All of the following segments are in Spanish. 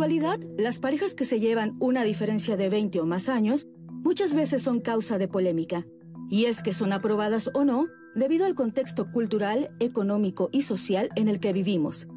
actualidad, las parejas que se llevan una diferencia de 20 o más años muchas veces son causa de polémica. Y es que son aprobadas o no debido al contexto cultural, económico y social en el que vivimos.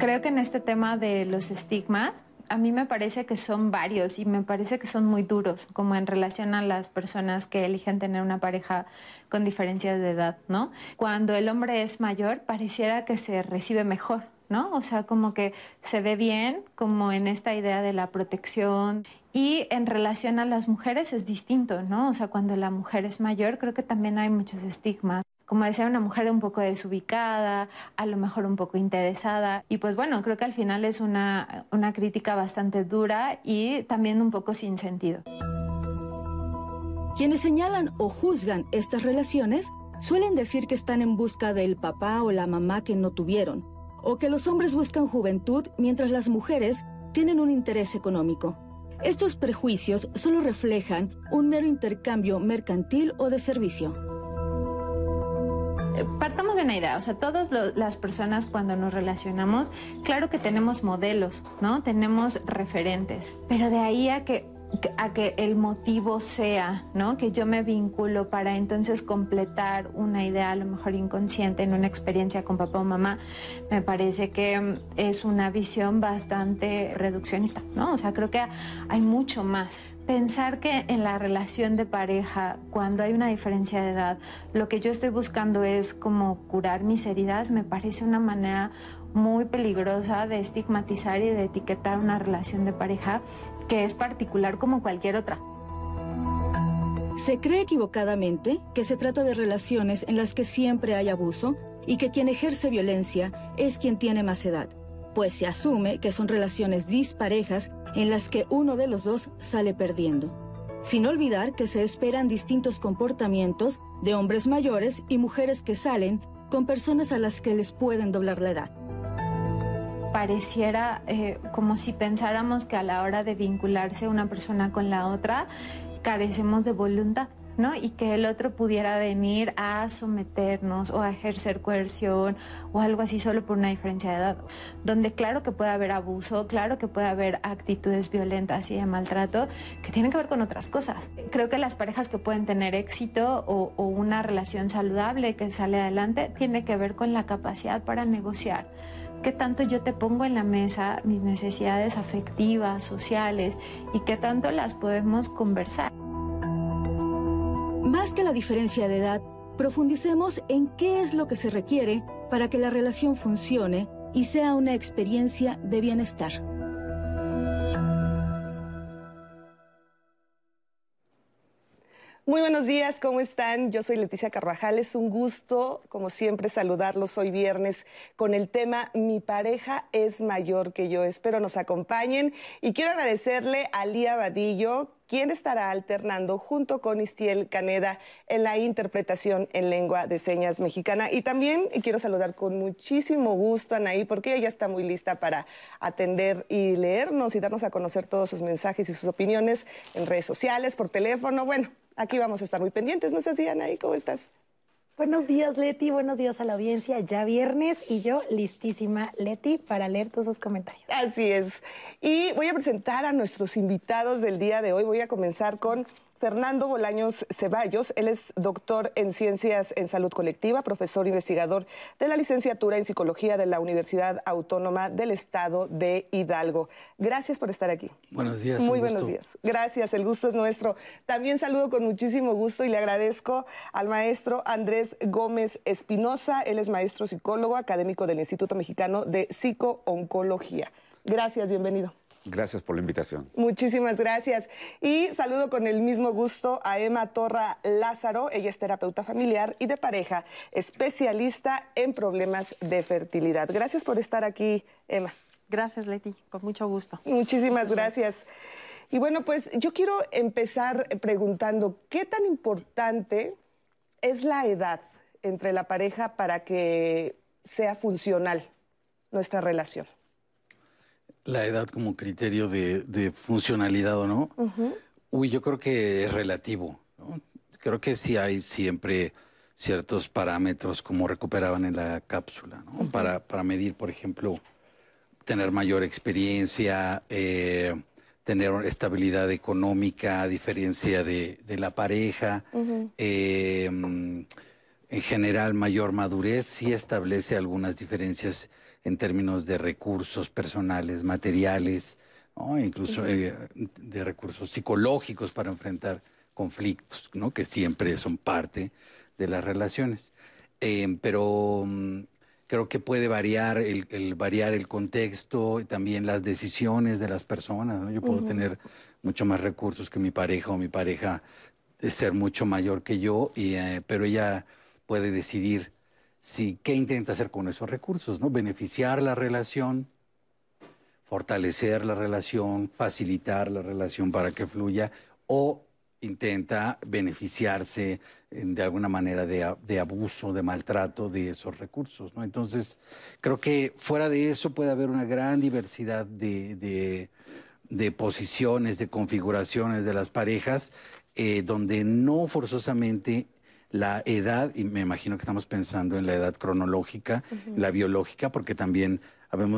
Creo que en este tema de los estigmas, a mí me parece que son varios y me parece que son muy duros, como en relación a las personas que eligen tener una pareja con diferencias de edad, ¿no? Cuando el hombre es mayor, pareciera que se recibe mejor, ¿no? O sea, como que se ve bien, como en esta idea de la protección. Y en relación a las mujeres es distinto, ¿no? O sea, cuando la mujer es mayor, creo que también hay muchos estigmas como decía, una mujer un poco desubicada, a lo mejor un poco interesada. Y pues bueno, creo que al final es una, una crítica bastante dura y también un poco sin sentido. Quienes señalan o juzgan estas relaciones suelen decir que están en busca del papá o la mamá que no tuvieron, o que los hombres buscan juventud mientras las mujeres tienen un interés económico. Estos prejuicios solo reflejan un mero intercambio mercantil o de servicio partamos de una idea, o sea, todas las personas cuando nos relacionamos, claro que tenemos modelos, ¿no? Tenemos referentes, pero de ahí a que a que el motivo sea, ¿no? Que yo me vinculo para entonces completar una idea a lo mejor inconsciente en una experiencia con papá o mamá, me parece que mm, es una visión bastante reduccionista, ¿no? O sea, creo que hay mucho más pensar que en la relación de pareja, cuando hay una diferencia de edad, lo que yo estoy buscando es como curar mis heridas, me parece una manera muy peligrosa de estigmatizar y de etiquetar una relación de pareja que es particular como cualquier otra. Se cree equivocadamente que se trata de relaciones en las que siempre hay abuso y que quien ejerce violencia es quien tiene más edad pues se asume que son relaciones disparejas en las que uno de los dos sale perdiendo. Sin olvidar que se esperan distintos comportamientos de hombres mayores y mujeres que salen con personas a las que les pueden doblar la edad. Pareciera eh, como si pensáramos que a la hora de vincularse una persona con la otra carecemos de voluntad. Y que el otro pudiera venir a someternos o a ejercer coerción o algo así solo por una diferencia de edad, donde claro que puede haber abuso, claro que puede haber actitudes violentas y de maltrato que tienen que ver con otras cosas. Creo que las parejas que pueden tener éxito o, o una relación saludable que sale adelante tiene que ver con la capacidad para negociar qué tanto yo te pongo en la mesa mis necesidades afectivas, sociales y qué tanto las podemos conversar. Más que la diferencia de edad, profundicemos en qué es lo que se requiere para que la relación funcione y sea una experiencia de bienestar. Muy buenos días, ¿cómo están? Yo soy Leticia Carvajal, es un gusto, como siempre, saludarlos hoy viernes con el tema Mi pareja es mayor que yo. Espero nos acompañen y quiero agradecerle a Lía Vadillo, quien estará alternando junto con Istiel Caneda en la interpretación en lengua de señas mexicana. Y también quiero saludar con muchísimo gusto a Anaí, porque ella está muy lista para atender y leernos y darnos a conocer todos sus mensajes y sus opiniones en redes sociales, por teléfono. Bueno, aquí vamos a estar muy pendientes. ¿No sé si Anaí, cómo estás? Buenos días, Leti. Buenos días a la audiencia. Ya viernes y yo listísima, Leti, para leer todos sus comentarios. Así es. Y voy a presentar a nuestros invitados del día de hoy. Voy a comenzar con Fernando Bolaños Ceballos. Él es doctor en Ciencias en Salud Colectiva, profesor investigador de la licenciatura en Psicología de la Universidad Autónoma del Estado de Hidalgo. Gracias por estar aquí. Buenos días. Muy buenos días. Gracias, el gusto es nuestro. También saludo con muchísimo gusto y le agradezco al maestro Andrés Gómez Espinosa. Él es maestro psicólogo académico del Instituto Mexicano de Psicooncología. Gracias, bienvenido. Gracias por la invitación. Muchísimas gracias. Y saludo con el mismo gusto a Emma Torra Lázaro. Ella es terapeuta familiar y de pareja, especialista en problemas de fertilidad. Gracias por estar aquí, Emma. Gracias, Leti. Con mucho gusto. Muchísimas gracias. Y bueno, pues yo quiero empezar preguntando, ¿qué tan importante es la edad entre la pareja para que sea funcional nuestra relación? La edad como criterio de, funcionalidad o no, uy, yo creo que es relativo. Creo que sí hay siempre ciertos parámetros como recuperaban en la cápsula, para, para medir, por ejemplo, tener mayor experiencia, eh, tener estabilidad económica a diferencia de, la pareja, eh, en general mayor madurez, sí establece algunas diferencias en términos de recursos personales, materiales, incluso eh, de recursos psicológicos para enfrentar conflictos, ¿no? que siempre son parte de las relaciones. Eh, pero mm, creo que puede variar el, variar el contexto y también las decisiones de las personas. Yo puedo tener mucho más recursos que mi pareja o mi pareja de ser mucho mayor que yo, y, eh, pero ella puede decidir si qué intenta hacer con esos recursos, ¿no? Beneficiar la relación, fortalecer la relación, facilitar la relación para que fluya o intenta beneficiarse de alguna manera de, abuso, de maltrato de esos recursos. ¿no? Entonces, creo que fuera de eso puede haber una gran diversidad de, posiciones, de configuraciones de las parejas, eh, donde no forzosamente la edad, y me imagino que estamos pensando en la edad cronológica, la biológica, porque también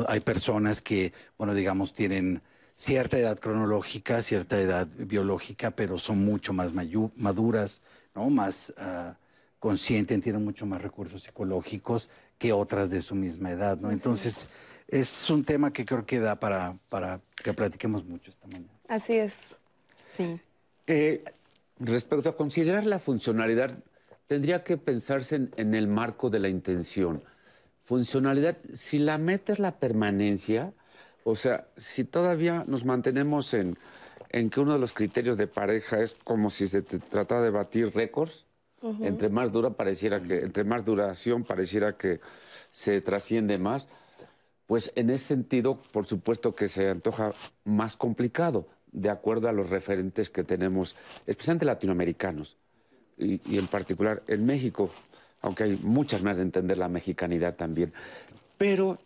hay personas que, bueno, digamos, tienen cierta edad cronológica, cierta edad biológica, pero son mucho más maduras, ¿no? Más uh, conscientes, tienen mucho más recursos psicológicos que otras de su misma edad, ¿no? Entonces, es un tema que creo que da para, para que platiquemos mucho esta mañana. Así es. Sí. Eh, respecto a considerar la funcionalidad, tendría que pensarse en, en el marco de la intención. Funcionalidad, si la meta es la permanencia, o sea, si todavía nos mantenemos en, que uno de los criterios de pareja es como si se tratara de batir récords, entre más dura pareciera que, entre más duración pareciera que se trasciende más, pues en ese sentido, por supuesto que se antoja más complicado, de acuerdo a los referentes que tenemos, especialmente latinoamericanos, y, y en particular en México, aunque hay muchas más de entender la mexicanidad también. Pero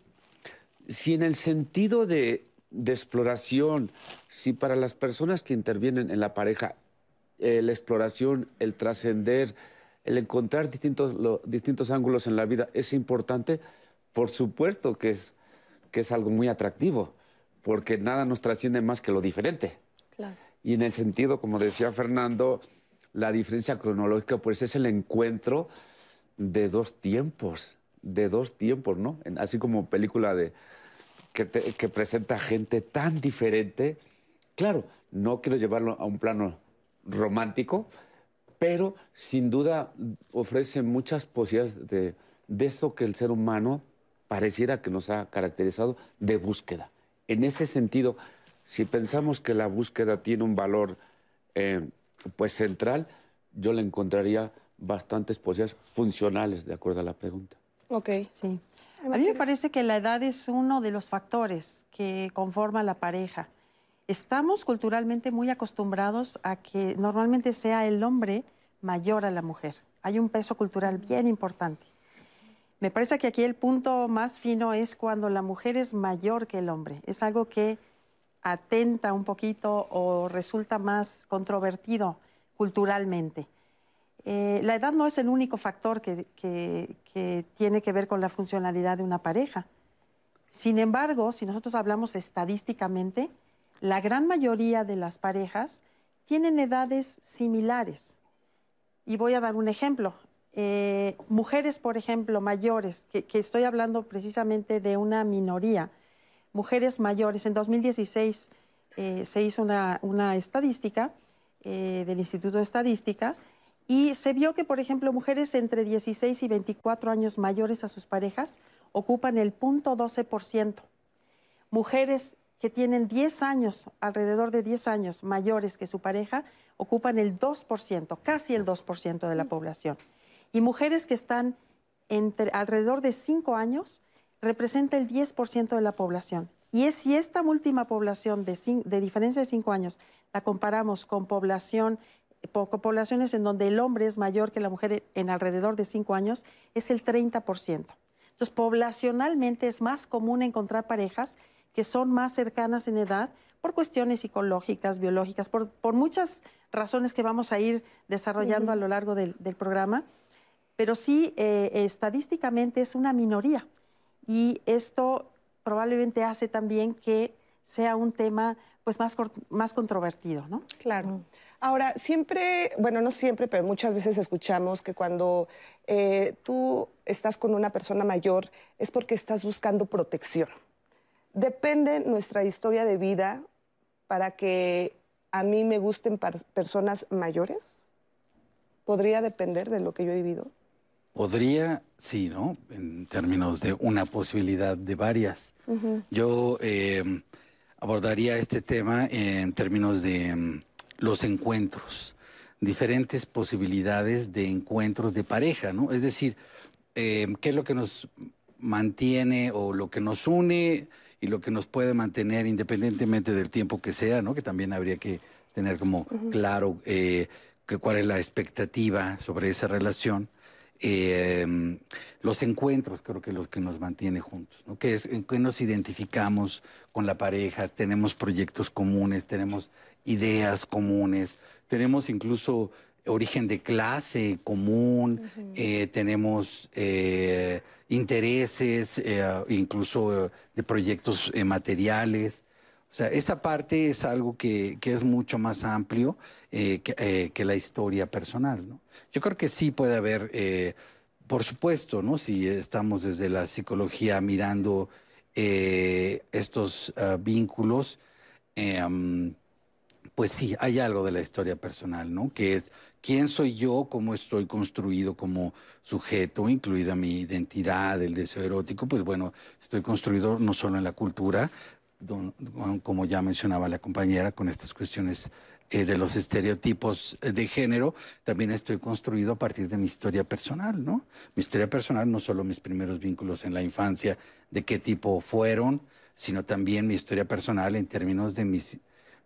si en el sentido de, exploración, si para las personas que intervienen en la pareja, eh, la exploración, el trascender, el encontrar distintos, distintos ángulos en la vida es importante, por supuesto que es, que es algo muy atractivo, porque nada nos trasciende más que lo diferente. Y en el sentido, como decía Fernando, la diferencia cronológica, pues es el encuentro de dos tiempos, de dos tiempos, ¿no? Así como película de, que, presenta gente tan diferente. Claro, no quiero llevarlo a un plano romántico, pero sin duda ofrece muchas posibilidades de, de eso que el ser humano pareciera que nos ha caracterizado de búsqueda. En ese sentido, si pensamos que la búsqueda tiene un valor eh, pues central, yo le encontraría bastantes posibilidades funcionales, de acuerdo a la pregunta. Ok. Sí. A mí me parece que la edad es uno de los factores que conforma la pareja. Estamos culturalmente muy acostumbrados a que normalmente sea el hombre mayor a la mujer. Hay un peso cultural bien importante. Me parece que aquí el punto más fino es cuando la mujer es mayor que el hombre. Es algo que atenta un poquito o resulta más controvertido culturalmente. Eh, la edad no es el único factor que, tiene que ver con la funcionalidad de una pareja. Sin embargo, si nosotros hablamos estadísticamente, la gran mayoría de las parejas tienen edades similares. Y voy a dar un ejemplo. Eh, mujeres, por ejemplo, mayores, que, estoy hablando precisamente de una minoría, mujeres mayores. En 2016 eh, se hizo una, estadística del Instituto de Estadística y se vio que, por ejemplo, mujeres entre 16 y 24 años mayores a sus parejas ocupan el 0.12%. Mujeres que tienen 10 años, alrededor de 10 años mayores que su pareja, ocupan el 2%, casi el 2% de la población. Y mujeres que están entre, alrededor de 5 años, representa el 10% de la población. Y es si esta última población de, de diferencia de 5 años la comparamos con población poblaciones en donde el hombre es mayor que la mujer en alrededor de 5 años, es el 30%. Entonces, poblacionalmente es más común encontrar parejas que son más cercanas en edad por cuestiones psicológicas, biológicas, por, muchas razones que vamos a ir desarrollando a lo largo del, programa, pero sí eh, estadísticamente es una minoría. Y esto probablemente hace también que sea un tema pues más, cor- más controvertido, ¿no? Claro. Ahora, siempre, bueno, no siempre, pero muchas veces escuchamos que cuando eh, tú estás con una persona mayor es porque estás buscando protección. Depende nuestra historia de vida para que a mí me gusten personas mayores. ¿Podría depender de lo que yo he vivido? Podría, sí, ¿no? En términos de una posibilidad de varias. Yo eh, abordaría este tema en términos de mm, los encuentros, diferentes posibilidades de encuentros de pareja, ¿no? Es decir, eh, ¿qué es lo que nos mantiene o lo que nos une y lo que nos puede mantener independientemente del tiempo que sea, ¿no? Que también habría que tener como claro eh, que cuál es la expectativa sobre esa relación. Eh, los encuentros creo que es lo que nos mantiene juntos, ¿no? que es en que nos identificamos con la pareja, tenemos proyectos comunes, tenemos ideas comunes, tenemos incluso origen de clase común, eh, tenemos eh, intereses, eh, incluso de proyectos materiales. O sea, esa parte es algo que, que es mucho más amplio que, que la historia personal, ¿no? Yo creo que sí puede haber, eh, por supuesto, ¿no? Si estamos desde la psicología mirando eh, estos ah, vínculos, eh, pues sí, hay algo de la historia personal, ¿no? Que es quién soy yo, cómo estoy construido como sujeto, incluida mi identidad, el deseo erótico, pues bueno, estoy construido no solo en la cultura, como ya mencionaba la compañera, con estas cuestiones eh, de los estereotipos eh, de género, también estoy construido a partir de mi historia personal, ¿no? Mi historia personal, no solo mis primeros vínculos en la infancia, de qué tipo fueron, sino también mi historia personal en términos de mis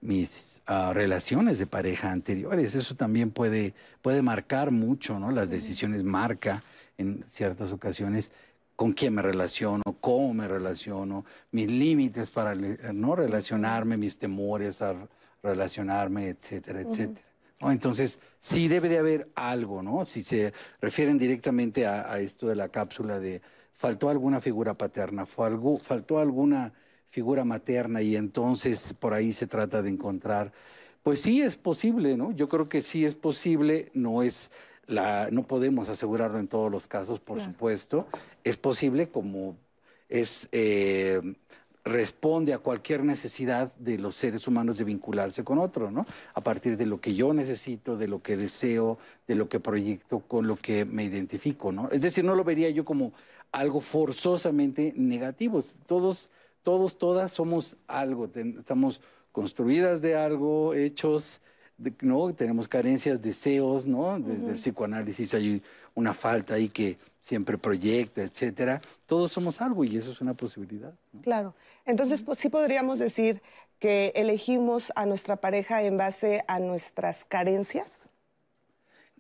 mis ah, relaciones de pareja anteriores. Eso también puede, puede marcar mucho, ¿no? Las decisiones marca en ciertas ocasiones con quién me relaciono, cómo me relaciono, mis límites para no relacionarme, mis temores a relacionarme, etcétera, etcétera. ¿no? Entonces, sí debe de haber algo, ¿no? Si se refieren directamente a, a esto de la cápsula de faltó alguna figura paterna, fue algo, faltó alguna figura materna y entonces por ahí se trata de encontrar, pues sí es posible, ¿no? Yo creo que sí es posible, no es la, no podemos asegurarlo en todos los casos, por supuesto, es posible como es eh, responde a cualquier necesidad de los seres humanos de vincularse con otro, ¿no? A partir de lo que yo necesito, de lo que deseo, de lo que proyecto, con lo que me identifico, ¿no? Es decir, no lo vería yo como algo forzosamente negativo. Todos, todos, todas somos algo, estamos construidas de algo, hechos, de- ¿no? Tenemos carencias, deseos, ¿no? Desde el psicoanálisis hay una falta ahí que siempre proyecta, etcétera. Todos somos algo y eso es una posibilidad. ¿no? Claro. Entonces, pues, sí podríamos decir que elegimos a nuestra pareja en base a nuestras carencias.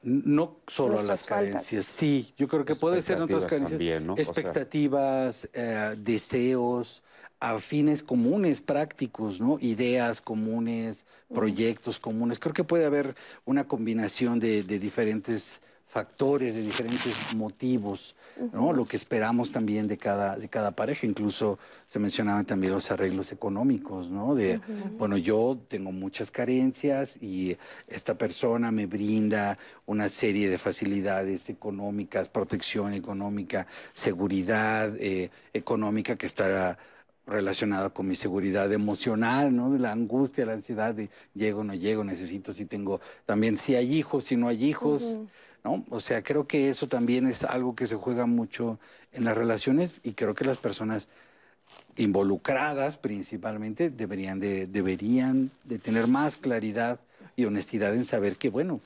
No solo a las faltas. carencias, sí, yo creo que puede ser otras carencias, también, ¿no? O sea- expectativas, eh, deseos, afines comunes, prácticos, ¿no? Ideas comunes, proyectos comunes. Creo que puede haber una combinación de, de diferentes factores, de diferentes motivos, ¿no? Lo que esperamos también de cada, de cada pareja. Incluso se mencionaban también los arreglos económicos, ¿no? De, bueno, yo tengo muchas carencias y esta persona me brinda una serie de facilidades económicas, protección económica, seguridad eh, económica que estará relacionada con mi seguridad emocional, ¿no? De la angustia, la ansiedad de llego, no llego, necesito, si tengo, también si hay hijos, si no hay hijos, ¿no? O sea, creo que eso también es algo que se juega mucho en las relaciones y creo que las personas involucradas principalmente deberían de, deberían de tener más claridad y honestidad en saber que, bueno,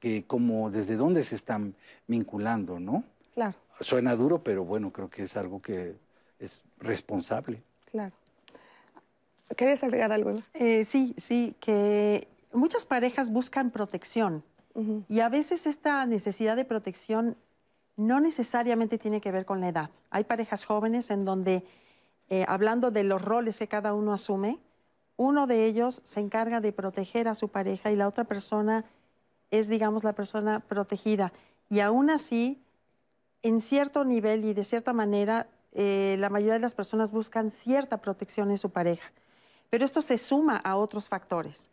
que como desde dónde se están vinculando, ¿no? Claro, Suena duro, pero bueno, creo que es algo que es responsable. claro. ¿Querías agregar algo? Eva? Eh, sí, sí, que muchas parejas buscan protección y a veces esta necesidad de protección no necesariamente tiene que ver con la edad. Hay parejas jóvenes en donde, eh, hablando de los roles que cada uno asume, uno de ellos se encarga de proteger a su pareja y la otra persona es, digamos, la persona protegida. Y aún así, en cierto nivel y de cierta manera, eh, la mayoría de las personas buscan cierta protección en su pareja, pero esto se suma a otros factores.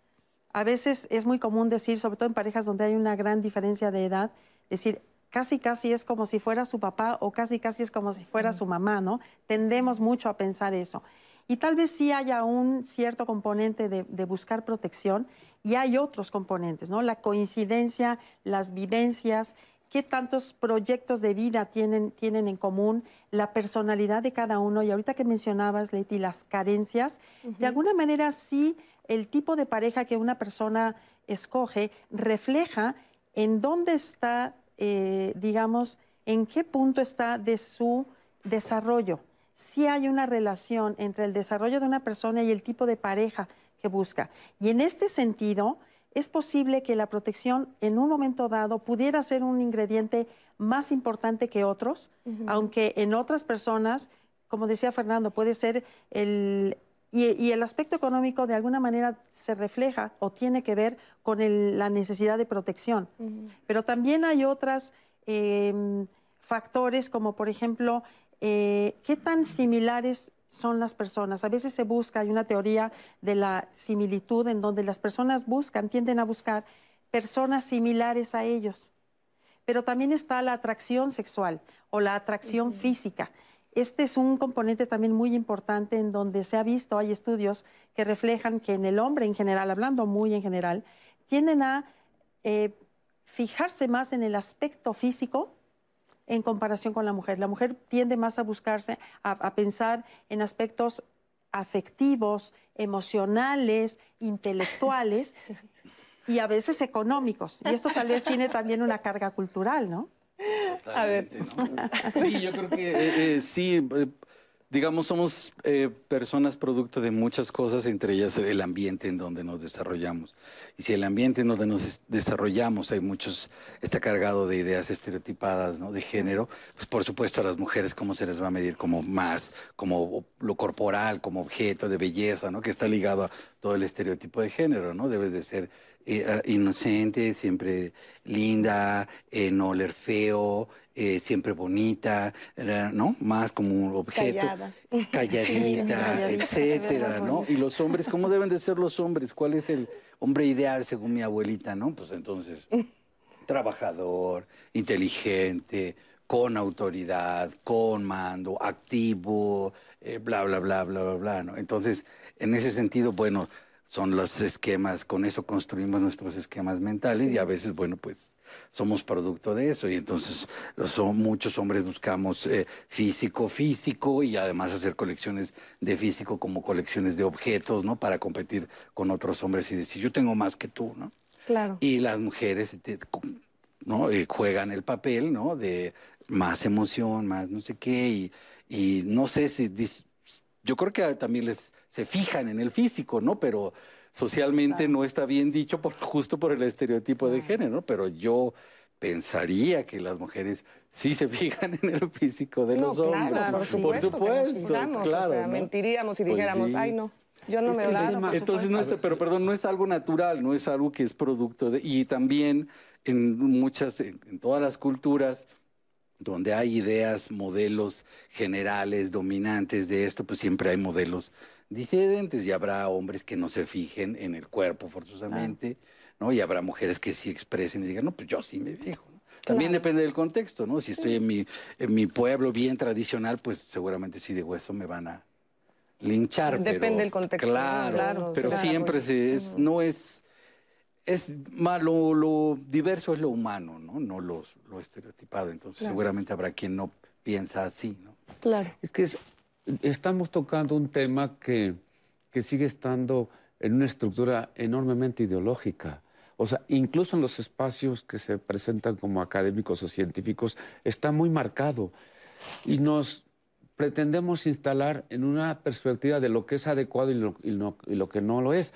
A veces es muy común decir, sobre todo en parejas donde hay una gran diferencia de edad, decir, casi casi es como si fuera su papá o casi casi es como si fuera su mamá, ¿no? Tendemos mucho a pensar eso. Y tal vez sí haya un cierto componente de, de, buscar protección y hay otros componentes, ¿no? La coincidencia, las vivencias, qué tantos proyectos de vida tienen, tienen en común, la personalidad de cada uno. Y ahorita que mencionabas, Leti, las carencias, de alguna manera sí el tipo de pareja que una persona escoge refleja en dónde está, eh, digamos, en qué punto está de su desarrollo. Si hay una relación entre el desarrollo de una persona y el tipo de pareja que busca. Y en este sentido, es posible que la protección en un momento dado pudiera ser un ingrediente más importante que otros, aunque en otras personas, como decía Fernando, puede ser el... Y, el aspecto económico de alguna manera se refleja o tiene que ver con la necesidad de protección. Pero también hay otros em, factores como, por ejemplo, eh, qué tan similares son las personas. A veces se busca, hay una teoría de la similitud en donde las personas buscan, tienden a buscar personas similares a ellos. Pero también está la atracción sexual o la atracción física. Este es un componente también muy importante en donde se ha visto, hay estudios que reflejan que en el hombre en general, hablando muy en general, tienden a eh, fijarse más en el aspecto físico en comparación con la mujer. La mujer tiende más a buscarse, a, pensar en aspectos afectivos, emocionales, intelectuales y a veces económicos. Y esto tal vez tiene también una carga cultural, ¿no? A ver. Sí, yo creo que eh, eh, sí. Eh, digamos, somos personas producto de muchas cosas, entre ellas el ambiente en donde nos desarrollamos. Y si el ambiente en donde nos desarrollamos hay muchos, está cargado de ideas estereotipadas, ¿no? De género, pues por supuesto a las mujeres cómo se les va a medir como más, como lo corporal, como objeto de belleza, ¿no? Que está ligado a todo el estereotipo de género, ¿no? Debes de ser eh, ah, inocente, siempre linda, eh, no oler feo, eh, siempre bonita, ¿no? Más como un objeto. Calladita, etcétera, ¿no? Y los hombres, ¿cómo deben de ser los hombres? ¿Cuál es el hombre ideal según mi abuelita, no? Pues entonces, trabajador, inteligente, con autoridad, con mando, activo, eh, bla, bla, bla, bla, bla, bla, ¿no? Entonces, en ese sentido, bueno, son los esquemas, con eso construimos nuestros esquemas mentales y a veces, bueno, pues somos producto de eso y entonces son, muchos hombres buscamos eh, físico, físico y además hacer colecciones de físico como colecciones de objetos, ¿no? Para competir con otros hombres y decir, yo tengo más que tú, ¿no? Claro. Y las mujeres, ¿no? Eh, juegan el papel, ¿no? De más emoción, más no sé qué y, y no sé si yo creo que también les se fijan en el físico, ¿no? Pero socialmente no está bien dicho por, justo por el estereotipo de género, ¿no? Pero yo pensaría que las mujeres sí se fijan en el físico de los hombres. Claro, por supuesto. Por supuesto claro, o sea, mentiríamos y pues dijéramos, ay no. Yo no me claro, Entonces, no es, pero perdón, no es algo natural, no es algo que es producto de... Y también en muchas, en todas las culturas, donde hay ideas, modelos generales, dominantes de esto, pues siempre hay modelos disidentes y habrá hombres que no se fijen en el cuerpo forzosamente, ¿no? Y habrá mujeres que sí expresen y digan, no, pues yo sí me fijo. También depende del contexto, ¿no? Si estoy en mi, en mi pueblo bien tradicional, pues seguramente sí de hueso me van a linchar. Depende del contexto. Claro, pero siempre se, es, no es es más lo, diverso es lo humano, ¿no? No lo, lo estereotipado. Entonces seguramente habrá quien no piensa así, ¿no? Claro. Es que estamos tocando un tema que, que sigue estando en una estructura enormemente ideológica. O sea, incluso en los espacios que se presentan como académicos o científicos, está muy marcado. Y nos pretendemos instalar en una perspectiva de lo que es adecuado y lo, y lo que no lo es.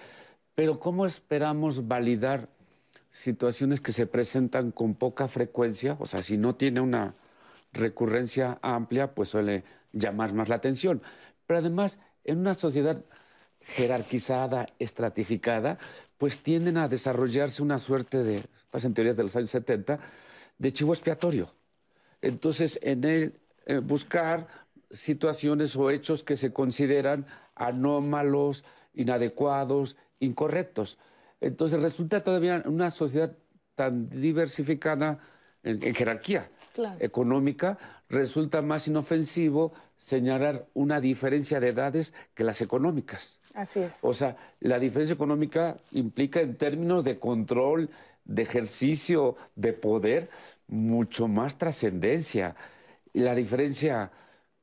Pero ¿cómo esperamos validar situaciones que se presentan con poca frecuencia? O sea, si no tiene una recurrencia amplia, pues suele llamar más la atención. Pero además, en una sociedad jerarquizada, estratificada, pues tienden a desarrollarse una suerte de, pues en teorías de los años 70, de chivo expiatorio. Entonces, en él eh, buscar situaciones o hechos que se consideran anómalos, inadecuados, incorrectos. Entonces resulta todavía una sociedad tan diversificada en, jerarquía económica, resulta más inofensivo señalar una diferencia de edades que las económicas. Así es. O sea, la diferencia económica implica en términos de control, de ejercicio, de poder, mucho más trascendencia. La diferencia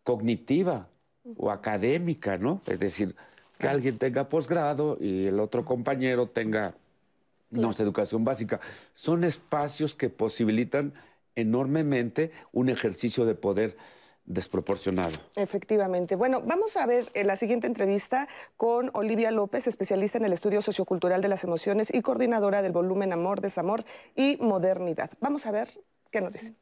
cognitiva o académica, ¿no? Es decir, que alguien tenga posgrado y el otro compañero tenga, no sé, educación básica. Son espacios que posibilitan enormemente un ejercicio de poder desproporcionado. Efectivamente. Bueno, vamos a ver eh, la siguiente entrevista con Olivia López, especialista en el estudio sociocultural de las emociones y coordinadora del volumen Amor, Desamor y Modernidad. Vamos a ver qué nos dice.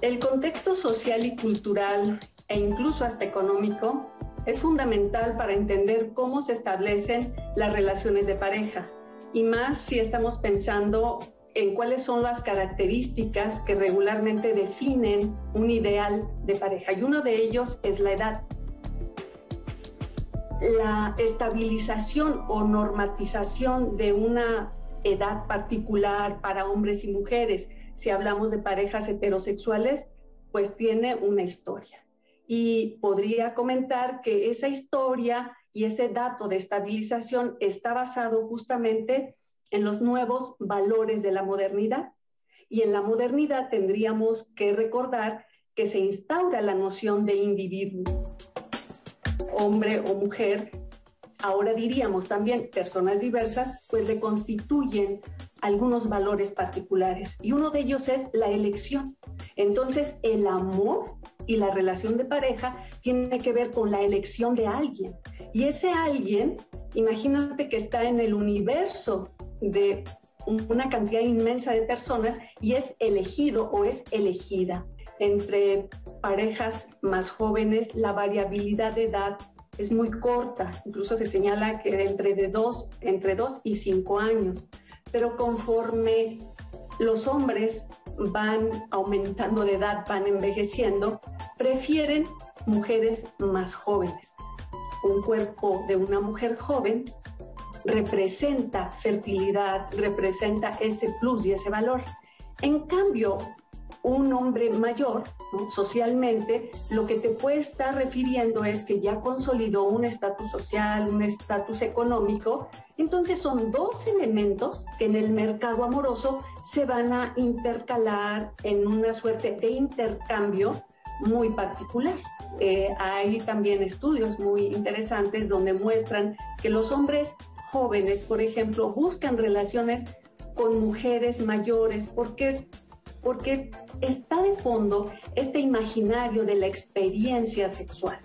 El contexto social y cultural e incluso hasta económico es fundamental para entender cómo se establecen las relaciones de pareja y más si estamos pensando en cuáles son las características que regularmente definen un ideal de pareja. Y uno de ellos es la edad. La estabilización o normatización de una edad particular para hombres y mujeres, si hablamos de parejas heterosexuales, pues tiene una historia. Y podría comentar que esa historia y ese dato de estabilización está basado justamente en los nuevos valores de la modernidad. Y en la modernidad tendríamos que recordar que se instaura la noción de individuo, hombre o mujer. Ahora diríamos también personas diversas, pues le constituyen algunos valores particulares. Y uno de ellos es la elección. Entonces, el amor y la relación de pareja tiene que ver con la elección de alguien. Y ese alguien, imagínate que está en el universo de una cantidad inmensa de personas y es elegido o es elegida. Entre parejas más jóvenes, la variabilidad de edad es muy corta, incluso se señala que entre, de dos, entre dos y cinco años, pero conforme los hombres van aumentando de edad, van envejeciendo, prefieren mujeres más jóvenes. Un cuerpo de una mujer joven representa fertilidad, representa ese plus y ese valor. En cambio, un hombre mayor, socialmente, lo que te puede estar refiriendo es que ya consolidó un estatus social, un estatus económico. Entonces son dos elementos que en el mercado amoroso se van a intercalar en una suerte de intercambio muy particular. Eh, hay también estudios muy interesantes donde muestran que los hombres jóvenes, por ejemplo, buscan relaciones con mujeres mayores. ¿Por qué? Porque está de fondo este imaginario de la experiencia sexual.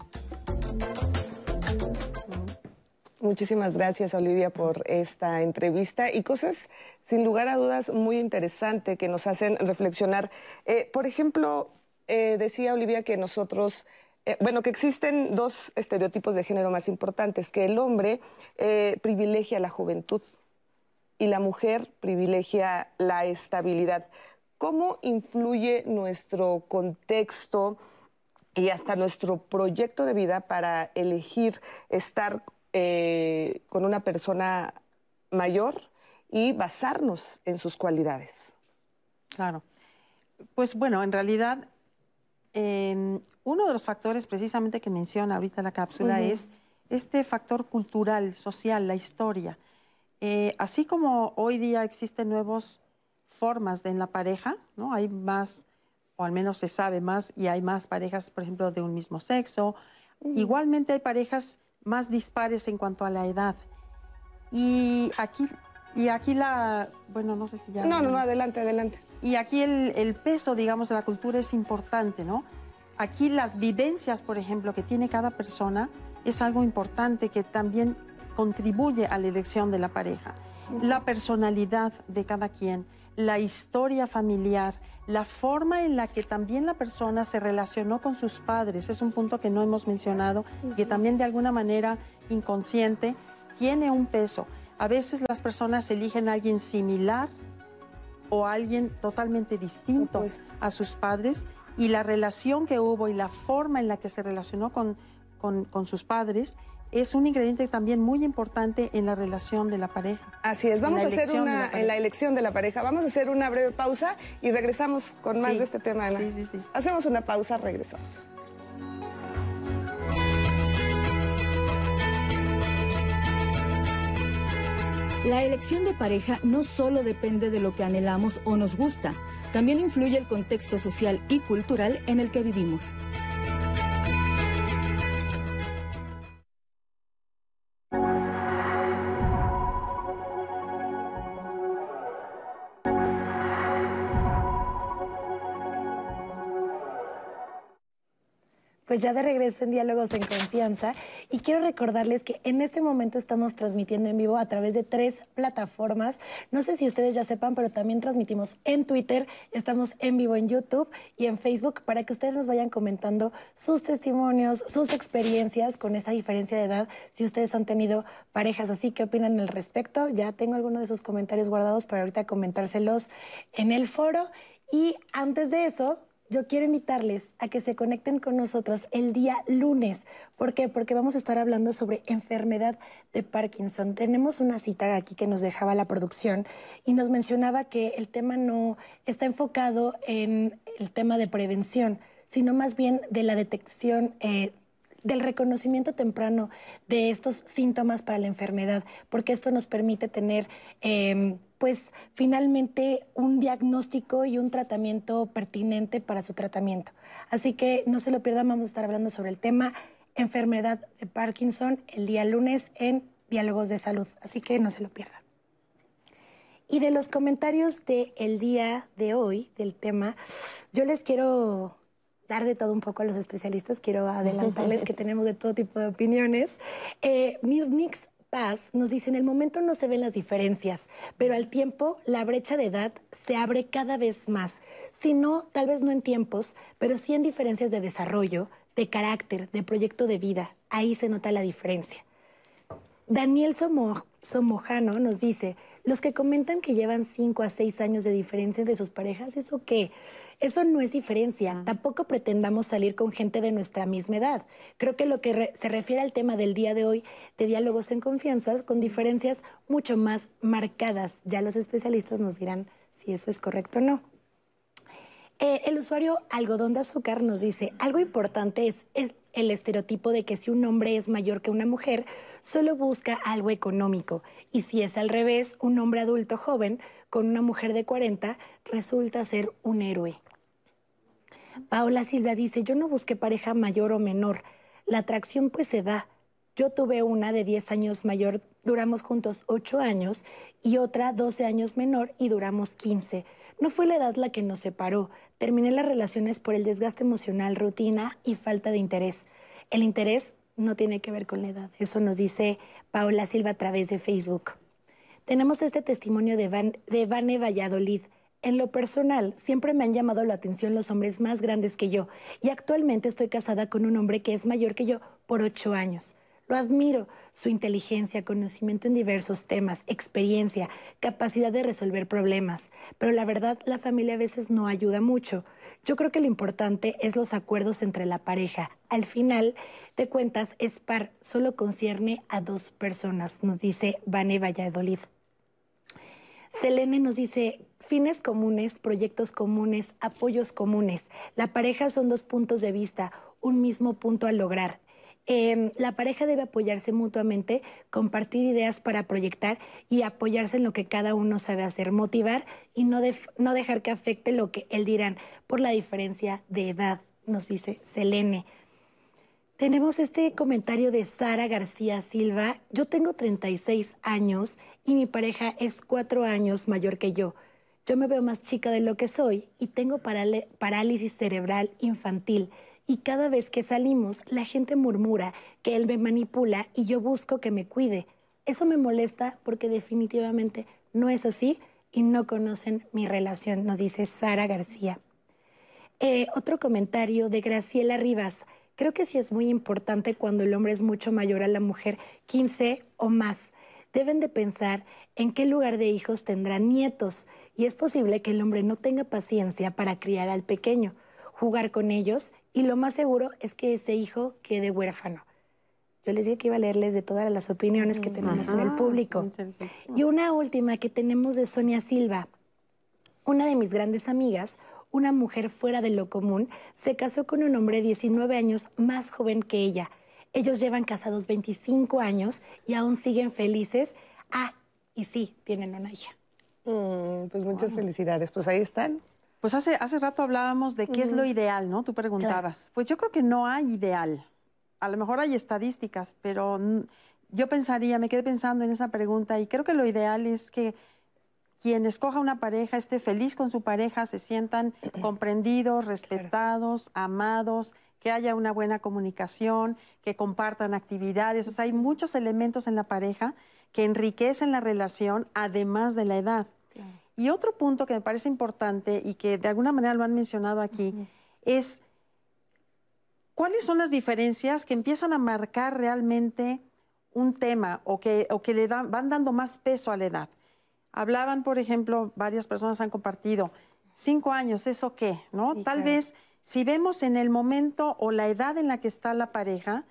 Muchísimas gracias, Olivia, por esta entrevista y cosas, sin lugar a dudas, muy interesantes que nos hacen reflexionar. Eh, por ejemplo, eh, decía Olivia que nosotros eh, bueno, que existen dos estereotipos de género más importantes, que el hombre privilegia la juventud y la mujer privilegia la estabilidad. ¿Cómo influye nuestro contexto y hasta nuestro proyecto de vida para elegir estar eh, con una persona mayor y basarnos en sus cualidades? Claro. Pues bueno, en realidad uno de los factores precisamente que menciona ahorita la cápsula es este factor cultural, social, la historia. Eh, así como hoy día existen nuevas formas de, en la pareja, ¿no? hay más, o al menos se sabe más, y hay más parejas, por ejemplo, de un mismo sexo. Igualmente hay parejas más dispares en cuanto a la edad. Y aquí, y aquí la, bueno, no sé si ya... No, no, no, adelante, adelante. Y aquí el, peso, digamos, de la cultura es importante, ¿no? Aquí las vivencias, por ejemplo, que tiene cada persona es algo importante que también contribuye a la elección de la pareja. La personalidad de cada quien, la historia familiar, la forma en la que también la persona se relacionó con sus padres, es un punto que no hemos mencionado, que también de alguna manera inconsciente tiene un peso. A veces las personas eligen a alguien similar o alguien totalmente distinto a sus padres y la relación que hubo y la forma en la que se relacionó con, con, sus padres es un ingrediente también muy importante en la relación de la pareja. Así es, vamos a hacer una en la elección de la pareja. Vamos a hacer una breve pausa y regresamos con más de este tema, Ana. Sí, sí, sí. Hacemos una pausa, regresamos. La elección de pareja no solo depende de lo que anhelamos o nos gusta, también influye el contexto social y cultural en el que vivimos. Pues ya de regreso en Diálogos en Confianza y quiero recordarles que en este momento estamos transmitiendo en vivo a través de tres plataformas. No sé si ustedes ya sepan, pero también transmitimos en Twitter, estamos en vivo en YouTube y en Facebook para que ustedes nos vayan comentando sus testimonios, sus experiencias con esa diferencia de edad, si ustedes han tenido parejas así, ¿qué opinan al respecto? Ya tengo algunos de sus comentarios guardados para ahorita comentárselos en el foro. Y antes de eso, yo quiero invitarles a que se conecten con nosotros el día lunes. ¿Por qué? Porque vamos a estar hablando sobre enfermedad de Parkinson. Tenemos una cita aquí que nos dejaba la producción y nos mencionaba que el tema no está enfocado en el tema de prevención, sino más bien de la detección eh, del reconocimiento temprano de estos síntomas para la enfermedad, porque esto nos permite tener, em, pues, finalmente un diagnóstico y un tratamiento pertinente para su tratamiento. Así que no se lo pierdan, vamos a estar hablando sobre el tema enfermedad de Parkinson el día lunes en Diálogos de Salud, así que no se lo pierdan. Y de los comentarios del día de hoy, del tema, yo les quiero dar de todo un poco a los especialistas. Quiero adelantarles que tenemos de todo tipo de opiniones. Eh, Mirnix Paz nos dice, en el momento no se ven las diferencias, pero al tiempo la brecha de edad se abre cada vez más. Si no, tal vez no en tiempos, pero sí en diferencias de desarrollo, de carácter, de proyecto de vida. Ahí se nota la diferencia. Daniel Somojano nos dice, los que comentan que llevan cinco a seis años de diferencia de sus parejas, ¿eso qué? Eso no es diferencia. Tampoco pretendamos salir con gente de nuestra misma edad. Creo que lo que se refiere al tema del día de hoy de diálogos en confianza, con diferencias mucho más marcadas. Ya los especialistas nos dirán si eso es correcto o no. Eh, el usuario algodón de azúcar nos dice, algo importante es, es el estereotipo de que si un hombre es mayor que una mujer, solo busca algo económico. Y si es al revés, un hombre adulto joven con una mujer de 40 resulta ser un héroe. Paola Silva dice, yo no busqué pareja mayor o menor, la atracción pues se da. Yo tuve una de 10 años mayor, duramos juntos 8 años, y otra 12 años menor y duramos 15. No fue la edad la que nos separó. Terminé las relaciones por el desgaste emocional, rutina y falta de interés. El interés no tiene que ver con la edad. Eso nos dice Paola Silva a través de Facebook. Tenemos este testimonio de, Van, de Vane Valladolid. En lo personal, siempre me han llamado la atención los hombres más grandes que yo y actualmente estoy casada con un hombre que es mayor que yo por ocho años. Lo admiro, su inteligencia, conocimiento en diversos temas, experiencia, capacidad de resolver problemas. Pero la verdad, la familia a veces no ayuda mucho. Yo creo que lo importante es los acuerdos entre la pareja. Al final de cuentas, es par, solo concierne a dos personas, nos dice Vane Valladolid. Selene nos dice, fines comunes, proyectos comunes, apoyos comunes. La pareja son dos puntos de vista, un mismo punto a lograr. Em, la pareja debe apoyarse mutuamente, compartir ideas para proyectar y apoyarse en lo que cada uno sabe hacer, motivar y no, no dejar que afecte lo que él dirán por la diferencia de edad, nos dice Selene. Tenemos este comentario de Sara García Silva. Yo tengo 36 años y mi pareja es cuatro años mayor que yo. Yo me veo más chica de lo que soy y tengo parálisis cerebral infantil. Y cada vez que salimos, la gente murmura que él me manipula y yo busco que me cuide. Eso me molesta porque definitivamente no es así y no conocen mi relación, nos dice Sara García. Eh, otro comentario de Graciela Rivas. Creo que sí es muy importante cuando el hombre es mucho mayor a la mujer, 15 o más. Deben de pensar en qué lugar de hijos tendrán nietos y es posible que el hombre no tenga paciencia para criar al pequeño. jugar con ellos y lo más seguro es que ese hijo quede huérfano. Yo les dije que iba a leerles de todas las opiniones que tenemos en el público. Y una última que tenemos de Sonia Silva. Una de mis grandes amigas, una mujer fuera de lo común, se casó con un hombre 19 años más joven que ella. Ellos llevan casados 25 años y aún siguen felices. Ah, y sí, tienen una hija. Mm, pues muchas felicidades. Pues ahí están. Pues hace, hace rato hablábamos de qué es lo ideal, ¿no? Tú preguntabas. Pues yo creo que no hay ideal a lo mejor hay estadísticas, pero yo pensaría, me quedé pensando en esa pregunta y creo que lo ideal es que quien escoja una pareja esté feliz con su pareja, se sientan comprendidos, respetados, amados, que haya una buena comunicación, que compartan actividades. O sea, hay muchos elementos en la pareja que enriquecen la relación, además de la edad. Y otro punto que me parece importante y que de alguna manera lo han mencionado aquí es ¿Cuáles son las diferencias que empiezan a marcar realmente un tema o que, o que le dan, van dando más peso a la edad? Hablaban, por ejemplo, varias personas han compartido, cinco años, ¿eso qué? ¿No? Tal vez si vemos en el momento o la edad en la que está la pareja,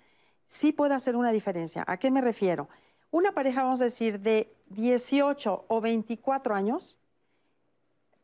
sí puede hacer una diferencia. ¿A qué me refiero? Una pareja, vamos a decir, de 18 o 24 años,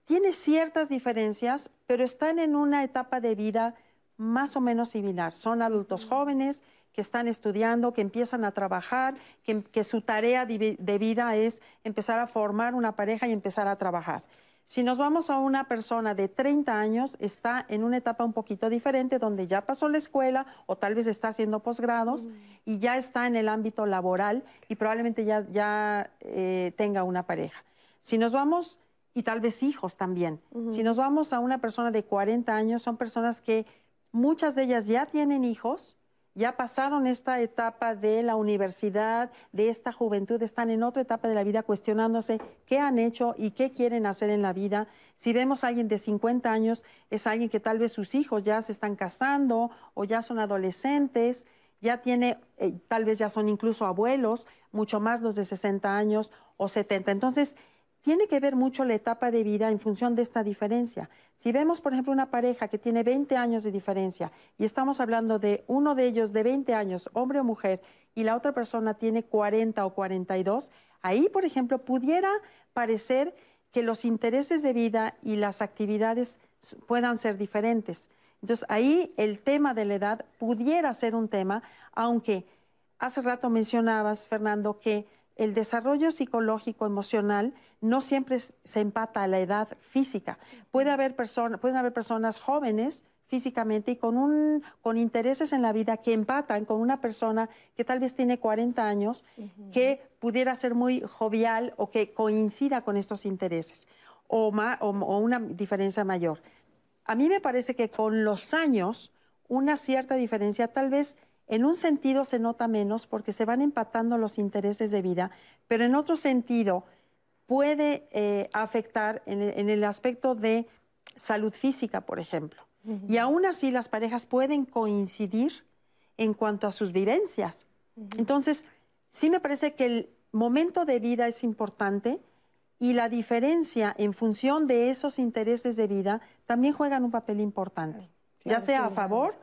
tiene ciertas diferencias, pero están en una etapa de vida más o menos similar. Son adultos jóvenes que están estudiando, que empiezan a trabajar, que, su tarea de vida es empezar a formar una pareja y empezar a trabajar. Si nos vamos a una persona de 30 años, está en una etapa un poquito diferente, donde ya pasó la escuela o tal vez está haciendo posgrados y ya está en el ámbito laboral y probablemente ya, ya eh, tenga una pareja. Si nos vamos, y tal vez hijos también, si nos vamos a una persona de 40 años, son personas que Muchas de ellas ya tienen hijos, ya pasaron esta etapa de la universidad, de esta juventud, están en otra etapa de la vida cuestionándose qué han hecho y qué quieren hacer en la vida. Si vemos a alguien de 50 años, es alguien que tal vez sus hijos ya se están casando o ya son adolescentes, ya tiene, eh, tal vez ya son incluso abuelos, mucho más los de 60 años o 70. Entonces, tiene que ver mucho la etapa de vida en función de esta diferencia. Si vemos, por ejemplo, una pareja que tiene 20 años de diferencia y estamos hablando de uno de ellos de 20 años, hombre o mujer, y la otra persona tiene 40 o 42, ahí, por ejemplo, pudiera parecer que los intereses de vida y las actividades puedan ser diferentes. Entonces, ahí el tema de la edad pudiera ser un tema, aunque hace rato mencionabas, Fernando, que el desarrollo psicológico emocional no siempre se empata a la edad física. Puede haber pueden haber personas jóvenes físicamente y con, un, con intereses en la vida que empatan con una persona que tal vez tiene 40 años, que pudiera ser muy jovial o que coincida con estos intereses, o, o una diferencia mayor. A mí me parece que con los años, una cierta diferencia tal vez en un sentido se nota menos porque se van empatando los intereses de vida, pero en otro sentido puede eh, afectar en el, aspecto de salud física, por ejemplo. Y aún así las parejas pueden coincidir en cuanto a sus vivencias. Entonces, sí me parece que el momento de vida es importante y la diferencia en función de esos intereses de vida también juegan un papel importante, ya sea a favor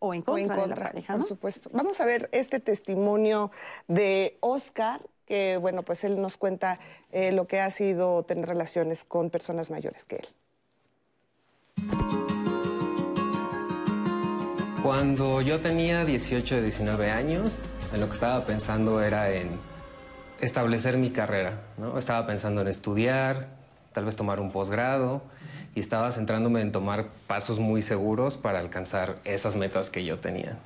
o en contra, de la pareja. Por supuesto. Vamos a ver este testimonio de Oscar que bueno, pues él nos cuenta eh, lo que ha sido tener relaciones con personas mayores que él. Cuando yo tenía 18 o 19 años, en lo que estaba pensando era en establecer mi carrera, ¿no? Estaba pensando en estudiar, tal vez tomar un posgrado y estaba centrándome en tomar pasos muy seguros para alcanzar esas metas que yo tenía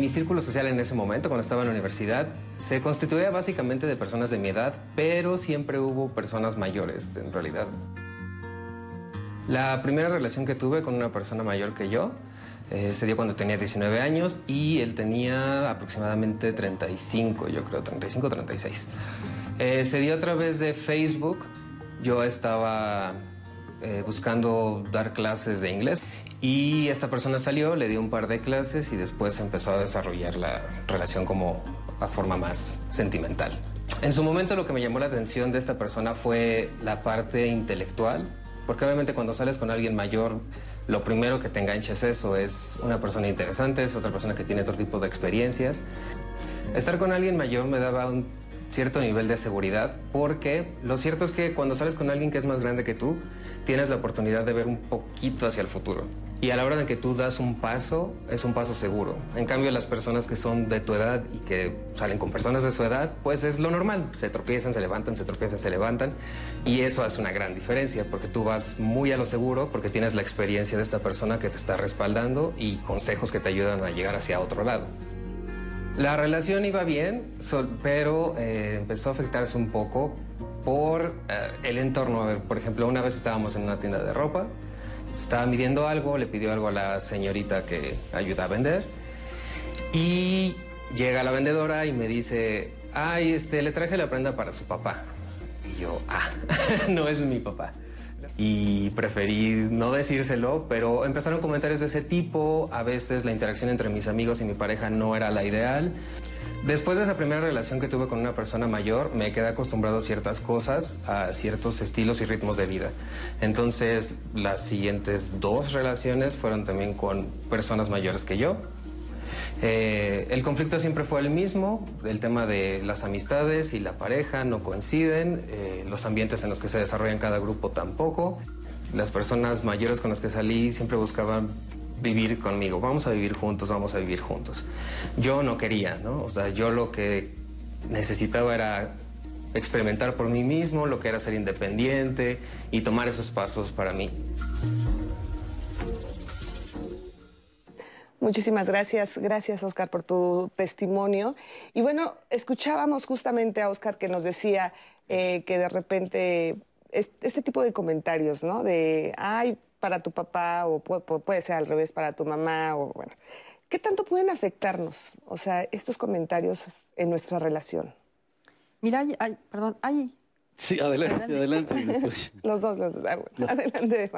mi círculo social en ese momento, cuando estaba en la universidad, se constituía básicamente de personas de mi edad, pero siempre hubo personas mayores en realidad. La primera relación que tuve con una persona mayor que yo eh, se dio cuando tenía 19 años y él tenía aproximadamente 35, yo creo, 35 o 36. Eh, se dio a través de Facebook. Yo estaba eh, buscando dar clases de inglés y esta persona salió, le dio un par de clases y después empezó a desarrollar la relación como a forma más sentimental. En su momento lo que me llamó la atención de esta persona fue la parte intelectual Porque obviamente cuando sales con alguien mayor, lo primero que te engancha es eso, es una persona interesante, es otra persona que tiene otro tipo de experiencias. Estar con alguien mayor me daba un cierto nivel de seguridad, porque lo cierto es que cuando sales con alguien que es más grande que tú, tienes la oportunidad de ver un poquito hacia el futuro. Y a la hora de que tú das un paso, es un paso seguro. En cambio, las personas que son de tu edad y que salen con personas de su edad, pues es lo normal. Se tropiezan, se levantan, se tropiezan, se levantan. Y eso hace una gran diferencia, porque tú vas muy a lo seguro, porque tienes la experiencia de esta persona que te está respaldando y consejos que te ayudan a llegar hacia otro lado. La relación iba bien, pero eh, empezó a afectarse un poco por eh, el entorno. A ver, por ejemplo, una vez estábamos en una tienda de ropa, estaba midiendo algo, le pidió algo a la señorita que ayuda a vender y llega la vendedora y me dice, ay, este, le traje la prenda para su papá. Y yo, ah, no es mi papá y preferí no decírselo, pero empezaron comentarios de ese tipo, a veces la interacción entre mis amigos y mi pareja no era la ideal. Después de esa primera relación que tuve con una persona mayor, me quedé acostumbrado a ciertas cosas, a ciertos estilos y ritmos de vida. Entonces, las siguientes dos relaciones fueron también con personas mayores que yo, eh, el conflicto siempre fue el mismo, el tema de las amistades y la pareja no coinciden, eh, los ambientes en los que se desarrollan cada grupo tampoco. Las personas mayores con las que salí siempre buscaban vivir conmigo, vamos a vivir juntos, vamos a vivir juntos. Yo no quería, ¿no? O sea, yo lo que necesitaba era experimentar por mí mismo, lo que era ser independiente y tomar esos pasos para mí. Muchísimas gracias, gracias Oscar por tu testimonio. Y bueno, escuchábamos justamente a Oscar que nos decía eh, que de repente este tipo de comentarios, ¿no? De, ay, para tu papá o puede, ser al revés para tu mamá o bueno. ¿Qué tanto pueden afectarnos, o sea, estos comentarios en nuestra relación? Mira, hay, perdón, hay... Sí, adelante, adelante. los dos, los dos. Ah, adelante,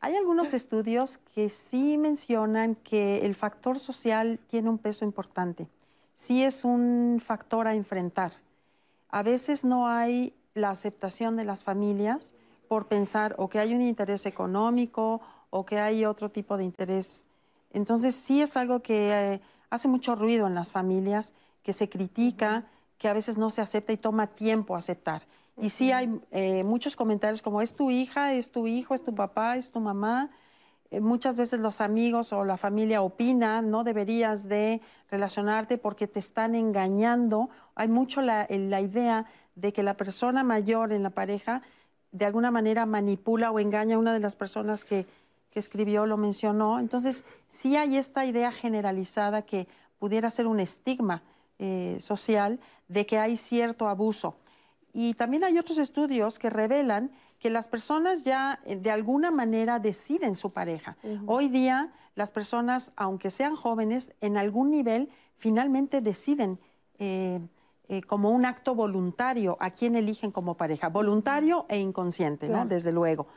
hay algunos estudios que sí mencionan que el factor social tiene un peso importante. Sí es un factor a enfrentar. A veces no hay la aceptación de las familias por pensar o que hay un interés económico o que hay otro tipo de interés. Entonces sí es algo que eh, hace mucho ruido en las familias, que se critica, que a veces no se acepta y toma tiempo aceptar. Y sí hay eh, muchos comentarios como es tu hija, es tu hijo, es tu papá, es tu mamá. Eh, muchas veces los amigos o la familia opinan, no deberías de relacionarte porque te están engañando. Hay mucho la, la idea de que la persona mayor en la pareja de alguna manera manipula o engaña a una de las personas que, que escribió, lo mencionó. Entonces, sí hay esta idea generalizada que pudiera ser un estigma eh, social de que hay cierto abuso. Y también hay otros estudios que revelan que las personas ya eh, de alguna manera deciden su pareja. Hoy día las personas, aunque sean jóvenes, en algún nivel finalmente deciden eh, eh, como un acto voluntario a quién eligen como pareja, voluntario e inconsciente, ¿no? Desde luego.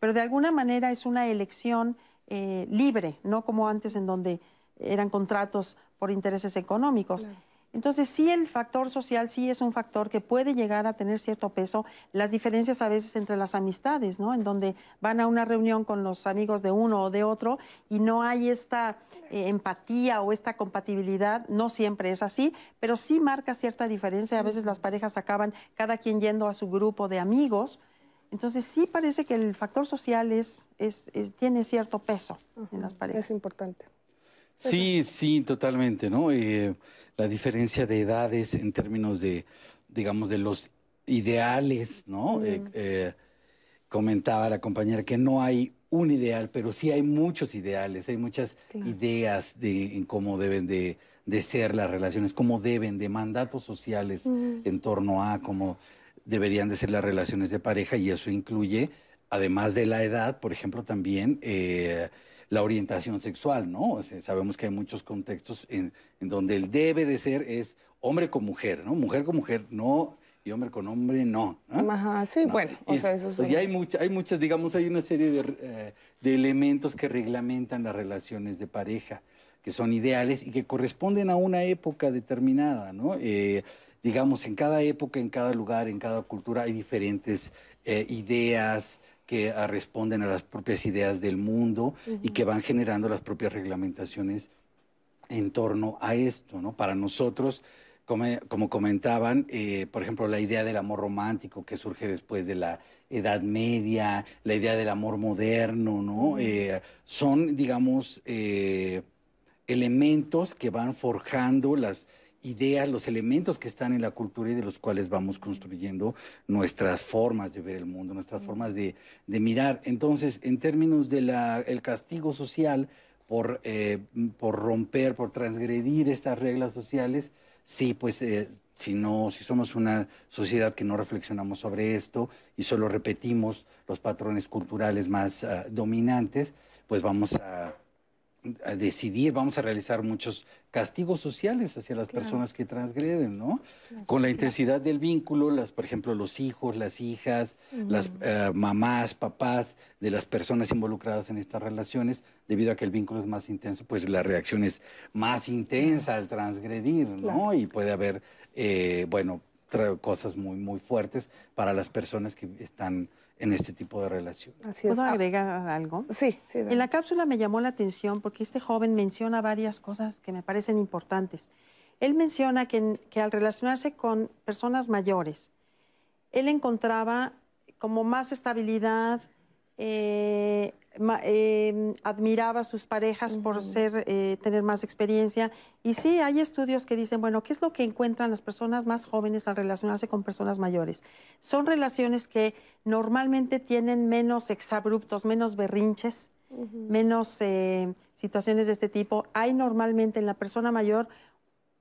Pero de alguna manera es una elección libre, no como antes en donde eran contratos por intereses económicos. Entonces, sí, el factor social sí es un factor que puede llegar a tener cierto peso. Las diferencias a veces entre las amistades, ¿no? En donde van a una reunión con los amigos de uno o de otro y no hay esta eh, empatía o esta compatibilidad. No siempre es así, pero sí marca cierta diferencia. A veces las parejas acaban cada quien yendo a su grupo de amigos. Entonces, sí parece que el factor social es, tiene cierto peso en las parejas. Es importante. Sí, sí, totalmente, ¿no? Eh, la diferencia de edades en términos de, digamos, de los ideales, ¿no? Eh, eh, comentaba la compañera que no hay un ideal, pero sí hay muchos ideales, hay muchas ideas de en cómo deben de, ser las relaciones, cómo deben de mandatos sociales en torno a cómo deberían de ser las relaciones de pareja y eso incluye, además de la edad, por ejemplo, también la orientación sexual, ¿no? sabemos que hay muchos contextos en, donde el debe de ser es hombre con mujer, ¿no? Mujer con mujer, no, y hombre con hombre, no. Ajá, sí, bueno, o sea, eso es... Pues hay, mucha, hay muchas, digamos, hay una serie de, eh, de elementos que reglamentan las relaciones de pareja, que son ideales y que corresponden a una época determinada, ¿no? Eh, digamos, en cada época, en cada lugar, en cada cultura hay diferentes eh, ideas, que ah, responden a las propias ideas del mundo y que van generando las propias reglamentaciones en torno a esto, ¿no? Para nosotros, como, como comentaban, eh, por ejemplo, la idea del amor romántico que surge después de la Edad Media, la idea del amor moderno, ¿no? Eh, son, digamos, eh, elementos que van forjando las ideas, los elementos que están en la cultura y de los cuales vamos construyendo nuestras formas de ver el mundo, nuestras formas de, de mirar. Entonces, en términos del el castigo social por, eh, por romper, por transgredir estas reglas sociales, sí, pues eh, si no, si somos una sociedad que no reflexionamos sobre esto y solo repetimos los patrones culturales más ah, dominantes, pues vamos a a decidir, vamos a realizar muchos castigos sociales hacia las personas que transgreden, ¿no? Con la intensidad del vínculo, las, por ejemplo, los hijos, las hijas, las eh, mamás, papás de las personas involucradas en estas relaciones, debido a que el vínculo es más intenso, pues la reacción es más intensa al transgredir, ¿no? Y puede haber, eh, bueno, cosas muy, muy fuertes para las personas que están en este tipo de relación. ¿Puedo ah, agregar algo? Sí, sí. En la cápsula me llamó la atención porque este joven menciona varias cosas que me parecen importantes. Él menciona que, que al relacionarse con personas mayores, él encontraba como más estabilidad, eh, eh, admiraba a sus parejas por ser, eh, tener más experiencia. Y sí, hay estudios que dicen, bueno, ¿qué es lo que encuentran las personas más jóvenes al relacionarse con personas mayores? Son relaciones que normalmente tienen menos exabruptos, menos berrinches, menos eh, situaciones de este tipo. Hay normalmente en la persona mayor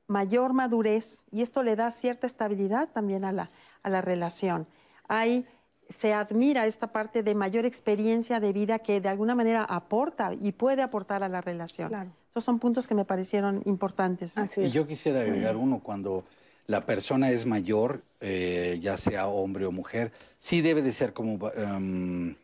mayor madurez y esto le da cierta estabilidad también a la, a la relación. Hay se admira esta parte de mayor experiencia de vida que de alguna manera aporta y puede aportar a la relación. Claro. Estos son puntos que me parecieron importantes. Y yo quisiera agregar uno, cuando la persona es mayor, eh, ya sea hombre o mujer, sí debe de ser como... Em,